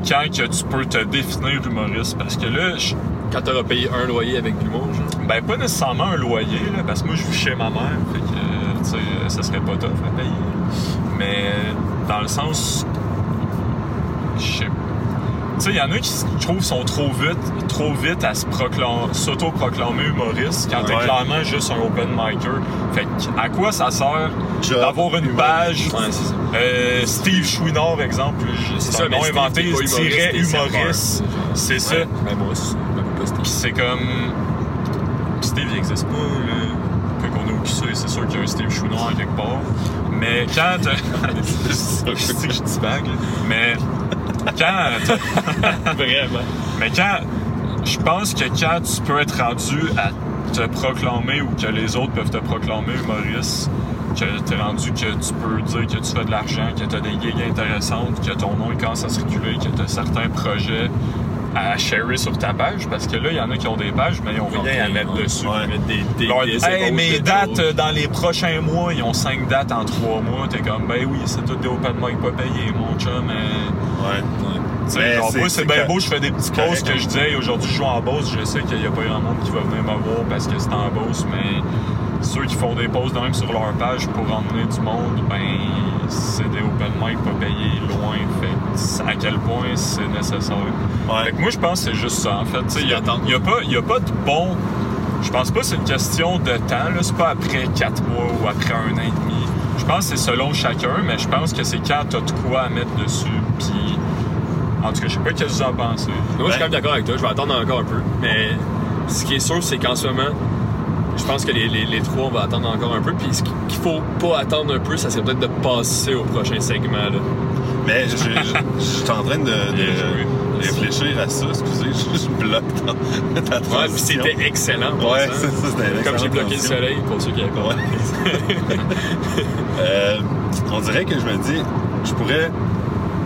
Quand que tu peux te définir humoriste, parce que là, je- Quand t'auras payé un loyer avec l'humour, genre. ben pas nécessairement un loyer, là, parce que moi je vis chez ma mère, fait que, tu sais, ça serait pas tough à payer. Mais dans le sens, sais, il y en a qui, je trouve, sont trop vite, trop vite à s'auto-proclamer humoriste quand t'es Ouais. clairement juste un open micer. Fait que, à quoi ça sert d'avoir une page Ouais, euh, Steve Chouinard, exemple, je- c'est un nom inventé, pas humoriste. C'est ça. Ben moi c'est comme. Steve, il existe pas, là. Fait qu'on a c'est sûr qu'il y a un Steve Chouinard quelque part. Mais quand. t'as- Je sais que je dis vague. Mais quand. t'as- Vraiment. Mais quand. Je pense que quand tu peux être rendu à te proclamer ou que les autres peuvent te proclamer humoriste, que t'es rendu que tu peux dire que tu fais de l'argent, que tu as des gigs intéressantes, que ton nom commence à circuler, que tu as certains projets à sharer sur ta page, parce que là, il y en a qui ont des pages, mais ils ont rien à mettre Ouais. dessus. Ouais. Mettre des, des, Leur- des hey, mes dates euh, dans les prochains mois, ils ont cinq dates en trois mois. T'es comme, ben oui, c'est tout des open mic pas payés, mon chum. Mais, Ouais. Ouais. Mais genre, c'est- moi, c'est c'est bien beau, je fais des petits correct, posts que hein. je dis, hey, aujourd'hui, je joue en Beauce. Je sais qu'il n'y a pas grand monde qui va venir me voir parce que c'est en Beauce, mais ceux qui font des de même sur leur page pour emmener du monde, ben, c'est des open mic pas payés loin. Fait à quel point c'est nécessaire. Ouais. Fait que moi, je pense que c'est juste ça, en fait. Il n'y a, y a pas y a pas de bon. Je pense pas que c'est une question de temps. C'est pas après quatre mois ou après un an et demi. Je pense que c'est selon chacun, mais je pense que c'est quand t'as de quoi à mettre dessus. Puis, en tout cas, je sais pas ce que vous en pensez. Moi, je suis quand même d'accord avec toi. Je vais attendre encore un peu. Mais ce qui est sûr, c'est qu'en ce moment, je pense que les, les, les trois, on va attendre encore un peu. Puis ce qu'il faut pas attendre un peu, ça serait peut-être de passer au prochain segment. Là. Mais je, je- je suis en train de, réfléchir à ça. Excusez, je, je bloque ta, ta Ouais, puis transition. c'était excellent. Ouais, ça. c'était Comme j'ai bloqué le transition. soleil, pour ceux qui avaient pas Ouais. Euh, on dirait que je me dis, je pourrais,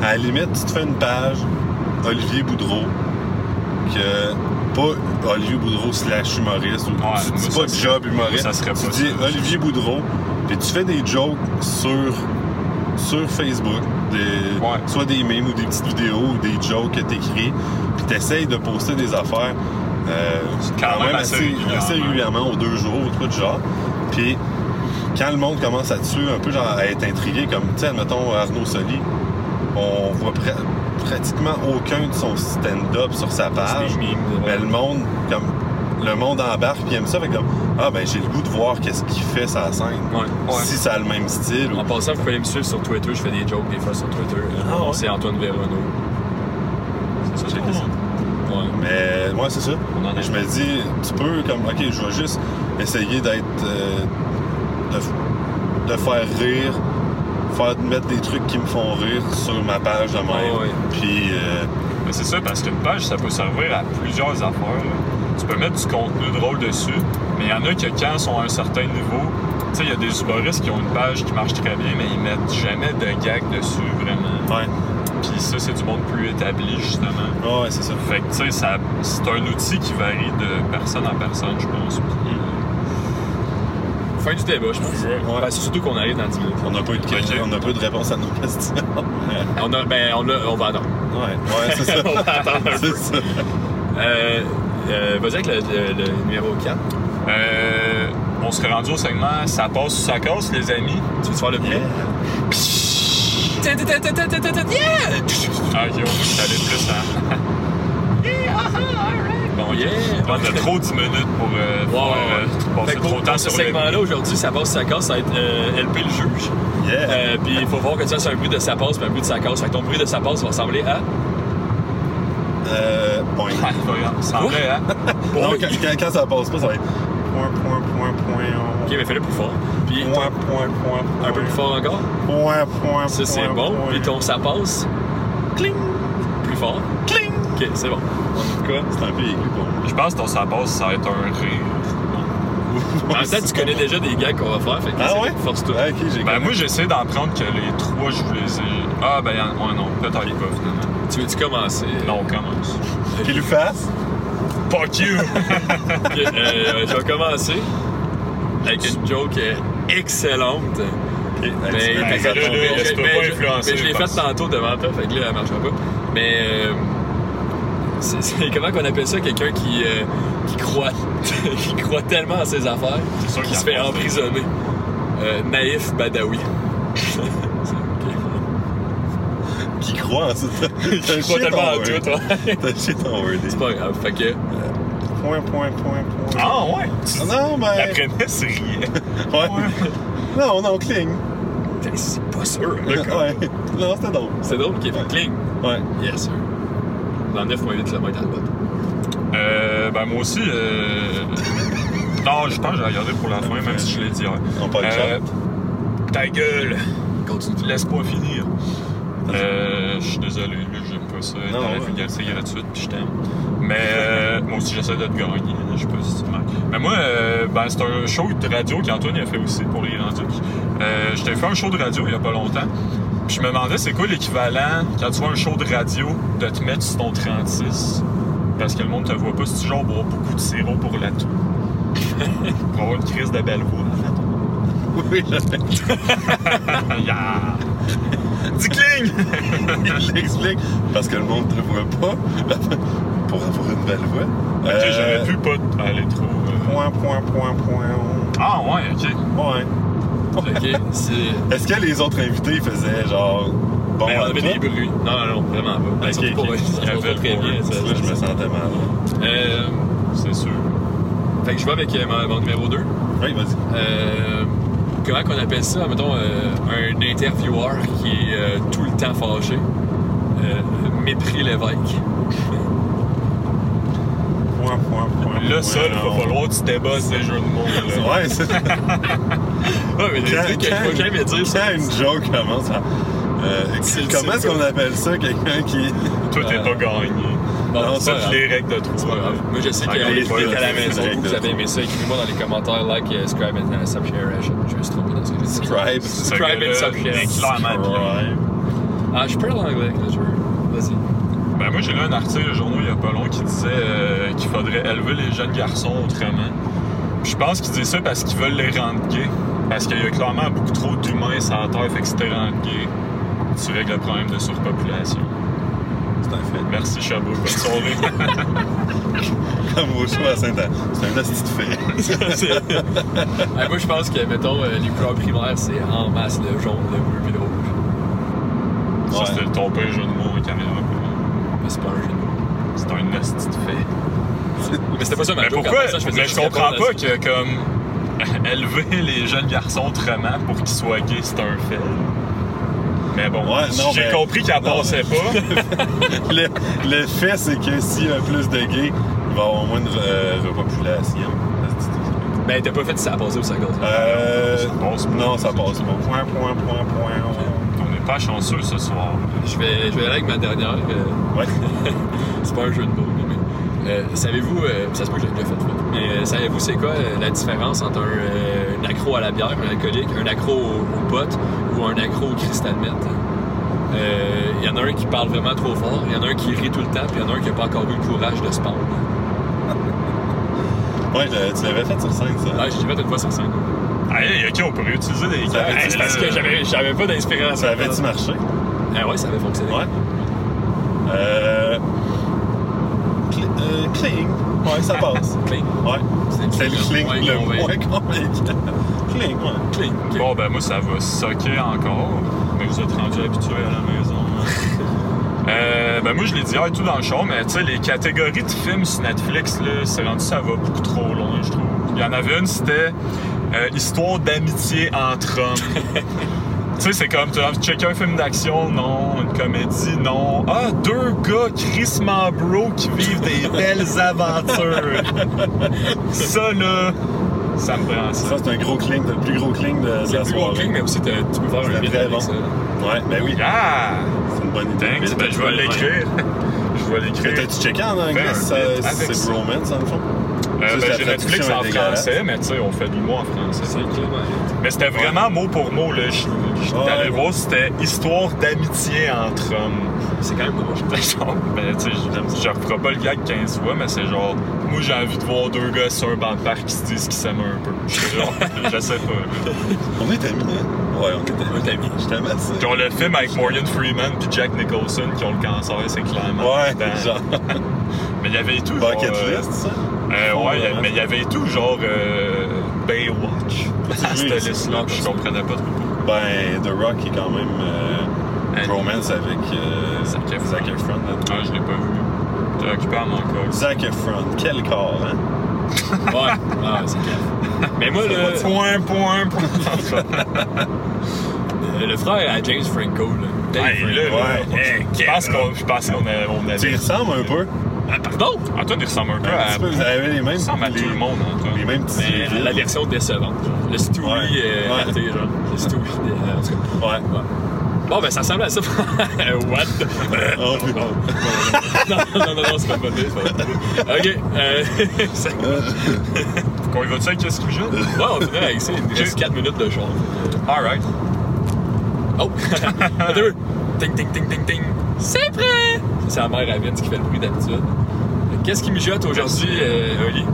à la limite, tu te fais une page Olivier Boudreau, que pas Olivier Boudreau slash humoriste, ou Ouais, tu moi, dis ça pas serait- job humoriste, ça serait tu dis ça. Olivier Boudreau, puis tu fais des jokes sur sur Facebook, des, Ouais. soit des memes ou des petites vidéos ou des jokes que t'écris, puis t'essayes de poster des affaires euh, Quand même assez régulièrement. assez régulièrement, aux deux jours, ou du genre. Puis quand le monde commence à dessus, un peu genre à être intrigué, comme, tu sais, admettons Arnaud Soli, on voit pratiquement aucun de son stand-up sur sa page. Mais le monde, comme, le monde embarque puis aime ça, fait comme, ah ben j'ai le goût de voir qu'est-ce qu'il fait sa scène. Ouais. Ouais. Si ça a le même style. ou- En passant, vous pouvez me suivre sur Twitter. Je fais des jokes des fois sur Twitter. Ah ouais? C'est Antoine Véronneau. C'est ça, j'ai. Ouais. Mais moi, c'est ça. Je me dis, tu peux, comme, ok, je vais juste essayer d'être. euh, de, de faire rire, faire mettre des trucs qui me font rire sur ma page de même. Ouais. Puis, euh, Mais c'est ça, parce qu'une page, ça peut servir à plusieurs affaires. là. Tu peux mettre du contenu drôle dessus, mais il y en a qui, quand ils sont à un certain niveau, tu sais, il y a des humoristes qui ont une page qui marche très bien, mais ils mettent jamais de gag dessus, vraiment. ouais. Puis ça, c'est du monde plus établi, justement. Ouais, ouais, c'est ça. Fait que, tu sais, ça- c'est un outil qui varie de personne en personne, je pense. Fin du débat, je pense. Ouais. Ben, c'est surtout qu'on arrive dans 10 minutes. On n'a pas, eu de on n'a pas eu de réponse à nos questions. ouais, On, a, ben, on, a, on va attendre. ouais, c'est ça. On va attendre un peu. c'est ça. Euh, euh, Vas-y avec le, le- le numéro 4. euh, on serait rendu au segment Ça passe ou ça casse, les amis. Tu veux faire le Yeah. Yeah! Ah, ok, on va aller plus. Bon, Yeah! On a trop 10 minutes pour euh, ouais, euh, passer trop de temps ce sur le... segment-là, aujourd'hui, ça passe, ça casse, ça va être euh, LP le juge. Yeah. Euh, puis il faut voir que tu fasses un bruit de sa passe puis un bruit de sa casse. Fait que ton bruit de sa passe va ressembler à? Euh, point. Ah, en vrai, hein? Non, quand, quand- quand ça passe pas, ça va être point, point, point, point. Ok, mais fais-le plus fort. Puis Point, point, point, point. un peu plus fort encore? Point, point, Ça, c'est point, bon. point. Puis ton ça passe? Cling! Plus fort? Cling! Ok, c'est bon. C'est un peu aigu pour moi. Je pense que ton ça passe, ça va être un rire. En temps, tu connais déjà des gags qu'on va faire, fait que Ah ouais? force-toi. Ah, Ben moi, j'essaie d'en prendre que les trois, je vous les ai. Ah, ben, y'en- ouais, non, peut-être pas, finalement. Tu veux-tu commencer? Non, on commence. Qu'il lui fasse? Fuck you! Ok, euh, je vais commencer avec une joke euh, excellente. Ok, Mais, tu mais- mais- mais- pas je- influencer, mais je l'ai fait pense. tantôt devant toi, fait que là, elle marchera pas. Mais euh, c'est c'est- comment qu'on appelle ça? Quelqu'un qui, euh, qui, croit, qui croit tellement à ses affaires C'est qu'il se fait emprisonner. Euh, naïf Badawi. Qui croit en ça? Qui croit tellement en tout, toi. T'as shit en. C'est pas grave. Fait que, Point, point, point, point. Ah, ouais! Ah non, ben. La prémisse riait. Ouais. Non, non, cling. c'est pas sûr. là, Ouais. Non, c'était drôle. C'est drôle qu'il fait cling. Ouais. Yes, sir. Dans 9.8 km à la botte. Euh, ben, moi aussi, euh... Non, je pense que j'ai regardé pour la fin, même si je l'ai dit. ouais. On parle de Euh. Ta gueule! Continue. Laisse pas finir. Euh, je suis désolé, là, j'aime pas ça. Non, dans la ouais. vulgarité gratuite, puis je t'aime. Mais euh, moi aussi, j'essaie de te gagner. là, Je sais pas si tu remarques. Mais moi, euh, ben, c'est un show de radio qu'Antoine a fait aussi pour les rendus. Euh, je t'ai fait un show de radio il y a pas longtemps. Je me demandais, c'est quoi l'équivalent, quand tu vois un show de radio, de te mettre sur ton 36? Parce que le monde te voit pas. Si tu genre boire beaucoup de sirop pour la toux? pour avoir une crise de belle voix. Oui, là, yeah! Dis cling! il l'explique. Parce que le monde te voit pas. Pour avoir une belle voix. Ok, Euh, j'aurais pu pas aller trop. euh, Point, point, point, point. Ah ouais, ok. Ouais. Est-ce que les autres invités faisaient genre. Bon, Ben, on avait toi? des bruits. Non, non, non, vraiment pas. Ben, Ok, surtout ok. pour ça très bien. ça, Là, je me sentais mal. Euh, C'est sûr. fait que je vais avec euh, mon, mon numéro 2. Oui, vas-y. Euh, comment qu'on appelle ça? Mettons, euh, un intervieweur qui est euh, tout le temps fâché. Euh, mépris l'évêque. Là, ça, il va non. falloir que tu débosses des jeux de mots. là. Ouais, c'est. Ah, mais des Quand, trucs que je vais jamais dire ça. quand une joke commence à. Euh, C'est- comment est-ce qu'on ça. appelle ça, quelqu'un qui. Toi, t'es Euh, pas gagné. Bon, non, c'est Ça, grave. les règles de trou. C'est pas grave. Moi, je sais qu'il y a les des à la maison. Vous avez aimé ça. Écrivez-moi dans les commentaires, like, euh, subscribe et euh, subshare. Je, je me suis trompé dans ce que j'ai dit. Scribe. Subscribe and subshare. est. Ouais. Ah, je parle anglais, là, je veux. Vas-y. Ben, moi, j'ai lu un article le journaux il y a pas long qui disait euh, qu'il faudrait élever les jeunes garçons autrement. Puis je pense qu'ils disent ça parce qu'ils veulent les rendre gays. Parce qu'il y a clairement beaucoup trop d'humains sur la Terre, fait que si t'es rendu gay, tu règles le problème de surpopulation. C'est un fait. Merci Chabot, bonne soirée. Comme au show à Saint-Anne. C'est un de fait. Moi, je pense que, mettons, euh, les couleurs primaires, c'est en masse le jaune, le bleu et le rouge. Ça, Ouais. c'était ton pire jeu de mots, caméra. Mais c'est pas un jeu de mots. C'est un esti de fait. Mais c'était pas ça ma Mais joke. pourquoi? en passant, je faisais mais je juste comprends répondre à pas ça. que, comme, élever les jeunes garçons autrement pour qu'ils soient gays, c'est un fait. Mais bon, Ouais, non, j'ai mais- compris qu'elle non, passait pas. le, le fait, c'est que s'il y a plus de gays, il va y avoir moins de euh, repopulation. Ben, t'as pas fait si ça a passé ou ça. Euh. Ça passe pas. Non, ça passe pas. Point, point, point, point. On n'est pas chanceux ce soir. Je vais, je vais aller avec ma dernière. euh, Ouais. c'est pas un jeu de mots, mais. euh, savez-vous, euh, ça se peut que j'ai déjà fait, fait, mais euh, savez-vous c'est quoi euh, la différence entre un, euh, un accro à la bière, un alcoolique, un accro au, au pot ou un accro au cristal? Euh, Il y en a un qui parle vraiment trop fort, il y en a un qui rit tout le temps, puis il y en a un qui n'a pas encore eu le courage de se pendre. Ouais, tu l'avais fait sur scène, ça. Ah, j'ai fait une fois sur scène. Hey, ok, on peut réutiliser des Hey, c'est parce que j'avais, j'avais pas d'inspiration. Ça avait-tu marché? Ah ouais, ça avait fonctionné. Ouais. Euh. cl- euh, cling. Ouais, ça passe. Cling. Ouais. C'est le cling le moins convaincant. Cling, ouais. Cling. Bon, ben moi, ça va socker encore. Mais vous êtes rendus habitués à la maison. Euh, ben moi, je l'ai dit hier et tout dans le show, mais tu sais, les catégories de films sur Netflix, là, c'est rendu, ça va beaucoup trop loin, je trouve. Il y en avait une, c'était euh, Histoire d'amitié entre hommes. tu sais, c'est comme, tu as envie de checker un film d'action, non. Une comédie, non. Ah, deux gars crissement bro qui vivent des belles aventures. ça, là, ça me prend ça. Ça, c'est un gros cling, le plus gros cling de, la le plus gros soirée. cling, mais aussi tu peux faire un bon. ça. Ouais, ben oui. Ah! C'est une bonne idée. Ben, je vais l'écrire. Je vais l'écrire. T'as-tu checké en anglais c'est bromance, le fond? Euh, ben, j'ai Netflix en français, mais tu sais, on fait de l'humour en français. Mais c'était vraiment mot pour mot. Là. Je, allé voir, c'était histoire d'amitié entre hommes. C'est quand même drôle. C'était genre, ben, tu sais, je, je referai pas le gag 15 fois, mais c'est genre, moi j'ai envie de voir deux gars sur un banc de parc qui se disent qu'ils s'aiment un peu. Je suis genre, je sais pas. On est amis, hein? Ouais, on est amis. Je t'aime assez. Genre le film avec Morgan Freeman puis Jack Nicholson qui ont le cancer, c'est clairement. Ouais, genre. Mais il y avait tout. Bucket genre, euh, list, ça? Euh, ouais, vraiment. mais il y avait tout, genre euh, Baywatch. Cette liste-là, je comprenais pas trop. Ben, The Rock est quand même euh, Hey. romance avec euh, Zac Efron. Zac Efron. là-dedans. Ah, je l'ai pas vu. T'es occupé à mon corps. Zac Efron, quel corps, hein? Ouais, ah, c'est clair. Mais moi, le, Point, point, point. le, le frère à James Franco, là. Dave Hey, là, Franco. là, Ouais. je pense qu'on je pense qu'on a- on Tu ressembles un peu? Ah, pardon? Antoine, il ressemble un peu à. peu, vous avez les mêmes. Il ressemble à les- tout le monde, Antoine. Les mêmes petits Mais la version décevante. genre. Le Stewie Ouais. euh, Ouais. raté, genre. Le Stewie. euh, en tout cas. Ouais. Ouais. Bon, ben ça ressemble à ça. What? Oh, non, non, non, non, non, non, c'est pas bonne. Ok, euh, Qu'on y va-tu avec qu'il joue? ouais, on finit avec ça. Il reste 4 minutes de show. Alright. Oh! Attends, ting, ting, ting, ting, ting. C'est prêt! C'est la mère à Vince qui fait le bruit d'habitude. Qu'est-ce qui mijote aujourd'hui, euh, Oli?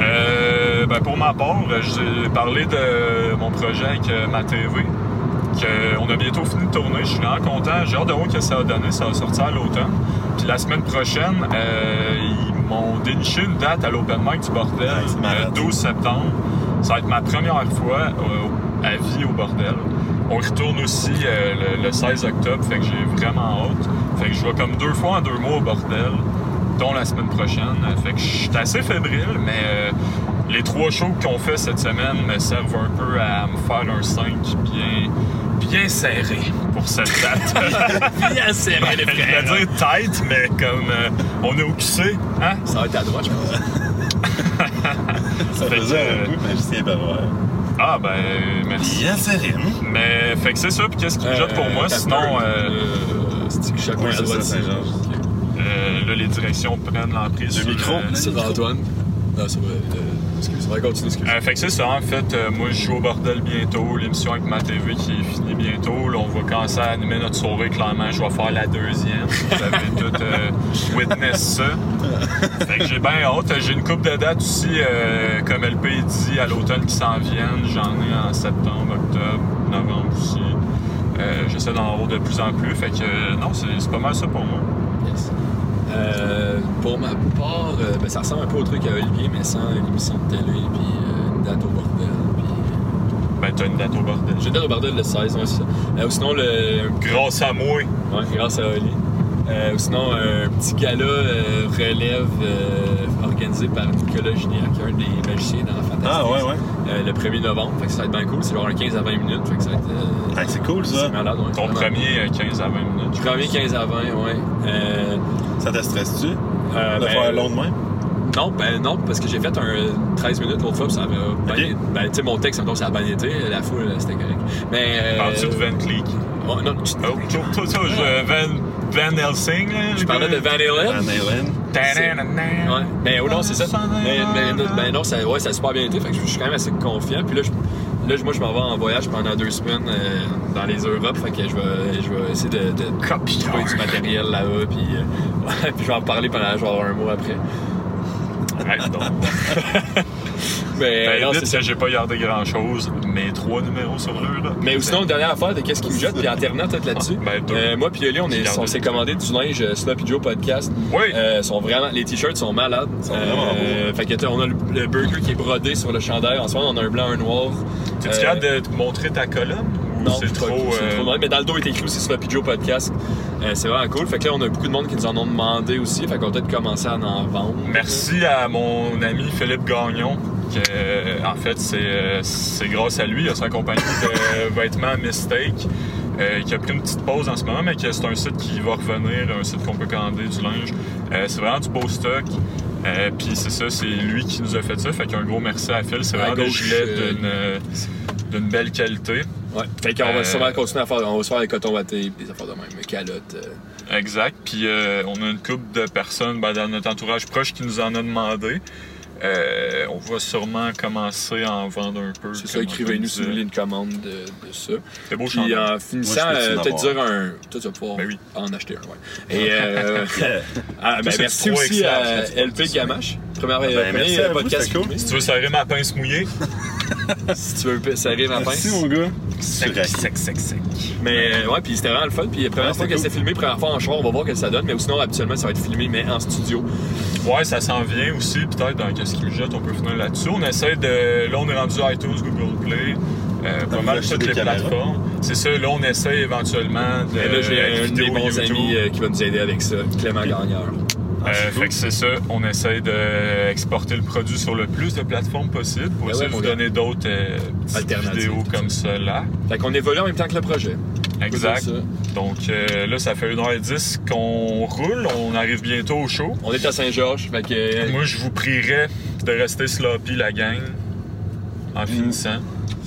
Euh, ben pour ma part, j'ai parlé de mon projet avec euh, ma TV. Que on a bientôt fini de tourner. Je suis vraiment content. J'ai hâte de voir ce que ça va donner. Ça va sortir à l'automne. Puis la semaine prochaine, euh, ils m'ont déniché une date à l'Open Mic du Bordel, le 12 septembre. Ça va être ma première fois euh, à vie au Bordel. On retourne aussi euh, le, le 16 octobre, fait que j'ai vraiment hâte. Fait que je vais comme deux fois en deux mois au Bordel, dont la semaine prochaine. Fait que je suis assez fébrile, mais euh, les trois shows qu'on fait cette semaine me servent un peu à me faire un 5 bien, bien serré pour cette date. Bien serré, les Je vais frères. dire tête, mais comme euh, on est au QC, hein? Ça va être à droite, je pense. Ça Fait faisait que, un peu magicien pervers. Ah ben merci. Bien serine. Mais fait que c'est ça, puis qu'est-ce qui me jette pour moi? Euh, Sinon, euh, c'est que chaque Oui, fois à c'est droite. Saint-Georges. Euh, là les directions prennent l'emprise. Le sur micro? C'est Antoine. Non, vrai. Euh, excuse, va continuer, excuse. Euh, fait que c'est ça, en fait, euh, moi je joue au bordel bientôt, l'émission avec ma TV qui est finie bientôt. Là, on va commencer à animer notre soirée, clairement, je vais faire la deuxième. Vous avez tout euh, witness ça. Fait que j'ai bien hâte. J'ai une coupe de dates aussi, euh, comme LP dit, à l'automne qui s'en viennent. J'en ai en septembre, octobre, novembre aussi. Euh, J'essaie d'en avoir de plus en plus. Fait que euh, non, c'est pas mal ça pour moi. Euh, pour ma part, euh, ben, ça ressemble un peu au truc à Olivier, mais sans une émission de télé, puis euh, une date au bordel. Puis... Ben, t'as une date au bordel. J'ai une date au bordel le 16, ouais, c'est ça. Ou sinon, le, Grâce à moi. Ouais, grâce à Oli. Ou sinon, un petit gala relève organisé par Nicolas Gignac, un des magiciens dans Fantastique. Ah, ouais, ouais. Euh, le 1er novembre, fait que ça va être bien cool. C'est genre un 15 à 20 minutes, fait que ça va être. euh, Ah, c'est cool, ça. c'est malade, ouais. Ton Vraiment. premier euh, 15 à 20 minutes. Premier 15 à 20, ouais. Euh, Ça te stresse-tu? Euh, de ben, faire long de même? Non, ben non, parce que j'ai fait un 13 minutes l'autre fois, puis ça avait bien Ok. Ben, tu sais, mon texte, ça a bien été, la foule, c'était correct. Mais. Euh, Parles-tu de Van Cleek? ouais, non, tu- Oh, toi, toi, toi, je- Van, Van Helsing, là. je parlais de Van Halen. Van Halen. Ouais, mais oh non, c'est ça. Mais, mais- ben non, ça, ouais, ça a super bien été. Fait que je suis quand même assez confiant. Puis là, je, là moi, je m'en vais en voyage pendant deux semaines euh, dans les Europes. Fait que je vais, je vais essayer de, de trouver du matériel là-bas. Puis, euh, ouais, puis je vais en parler pendant genre un mois après. Arrête donc. Mais Ben, vite, que j'ai pas gardé grand chose, mais trois numéros sur deux, là. Mais sinon, dernière affaire de qu'est-ce qui me jette, puis en terminant peut-être là-dessus. Ben, deux. Euh, moi, puis Oli, on, est- J'ai on s'est commandé du linge euh, Sloppy Joe Podcast. Oui. Euh, sont vraiment, les t-shirts sont malades. sont vraiment Fait que tu on a le, le burger qui est brodé sur le chandail. En ce moment, on a un blanc, un noir. T'es-tu Euh, capable de te montrer ta colonne? Non, c'est trop. Mais dans le dos, il est écrit aussi Sloppy Joe Podcast. Euh, c'est vraiment cool. Fait que là, on a beaucoup de monde qui nous en ont demandé aussi. Fait qu'on va peut-être commencer à en vendre. Merci à mon ami Philippe Gagnon. Que, en fait, c'est euh, c'est grâce à lui, a sa compagnie de vêtements Mistake, euh, qui a pris une petite pause en ce moment, mais que c'est un site qui va revenir, un site qu'on peut commander du linge. Euh, c'est vraiment du beau stock. Euh, Puis c'est ça, c'est lui qui nous a fait ça. Fait qu'un gros merci à Phil. C'est À vraiment des gilets d'une, belle qualité. Ouais. Fait qu'on va sûrement continuer à faire. On va se faire des cotons wattés, des affaires de même, calottes. Exact. Puis on a une couple de personnes ben, dans notre entourage proche qui nous en a demandé. Euh, on va sûrement commencer à en vendre un peu. C'est ça, écrivez-nous si vous voulez une commande de, de ça. C'est beau Puis chandail. en finissant, euh, peut-être dire un? Toi, tu vas pouvoir Ben oui. en acheter un, ouais. Et euh, ah, ben, c'est merci trop aussi à LP Gamache. Première Ben, merci à vous, podcast cool. filmé. Si tu veux serrer ma pince mouillée, Si tu veux serrer ma Merci, pince. mon gars. sec, Sec. sec, sec, sec. Mais ouais, puis c'était vraiment le fun. Puis la première fois c'était que c'est filmé, première fois en char, on va voir que ça donne. Mais sinon, habituellement, ça va être filmé, mais en studio. Ouais, ça s'en vient aussi, peut-être dans Qu'est-ce on peut finir là-dessus. On essaie de. Là, on est rendu à iTunes, Google Play, euh, pas mal toutes des les caméras? plateformes. C'est ça, là, on essaie éventuellement de. Et là, j'ai avec un de mes vidéo bons YouTube. amis euh, qui va nous aider avec ça, Clément Gagneur. Ah, Euh, c'est fait cool. que c'est ça, on essaie d'exporter le produit sur le plus de plateformes possible pour Ben essayer ouais, de vous gars. donner d'autres euh, vidéos comme ça là. Fait qu'on évolue en même temps que le projet. Exact. Donc euh, là, ça fait 1h10 qu'on roule, on arrive bientôt au show. On est à Saint-Georges, fait que. Moi, je vous prierais de rester sloppy la gang en finissant.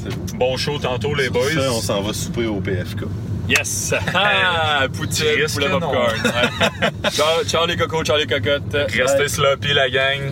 C'est beau. Bon show tantôt les boys. ça, on s'en va souper au PFK. Yes! Ah! Poutine, poulet popcorn. Ouais. ciao, ciao les cocos, ciao les cocottes. Restez sloppy la gang.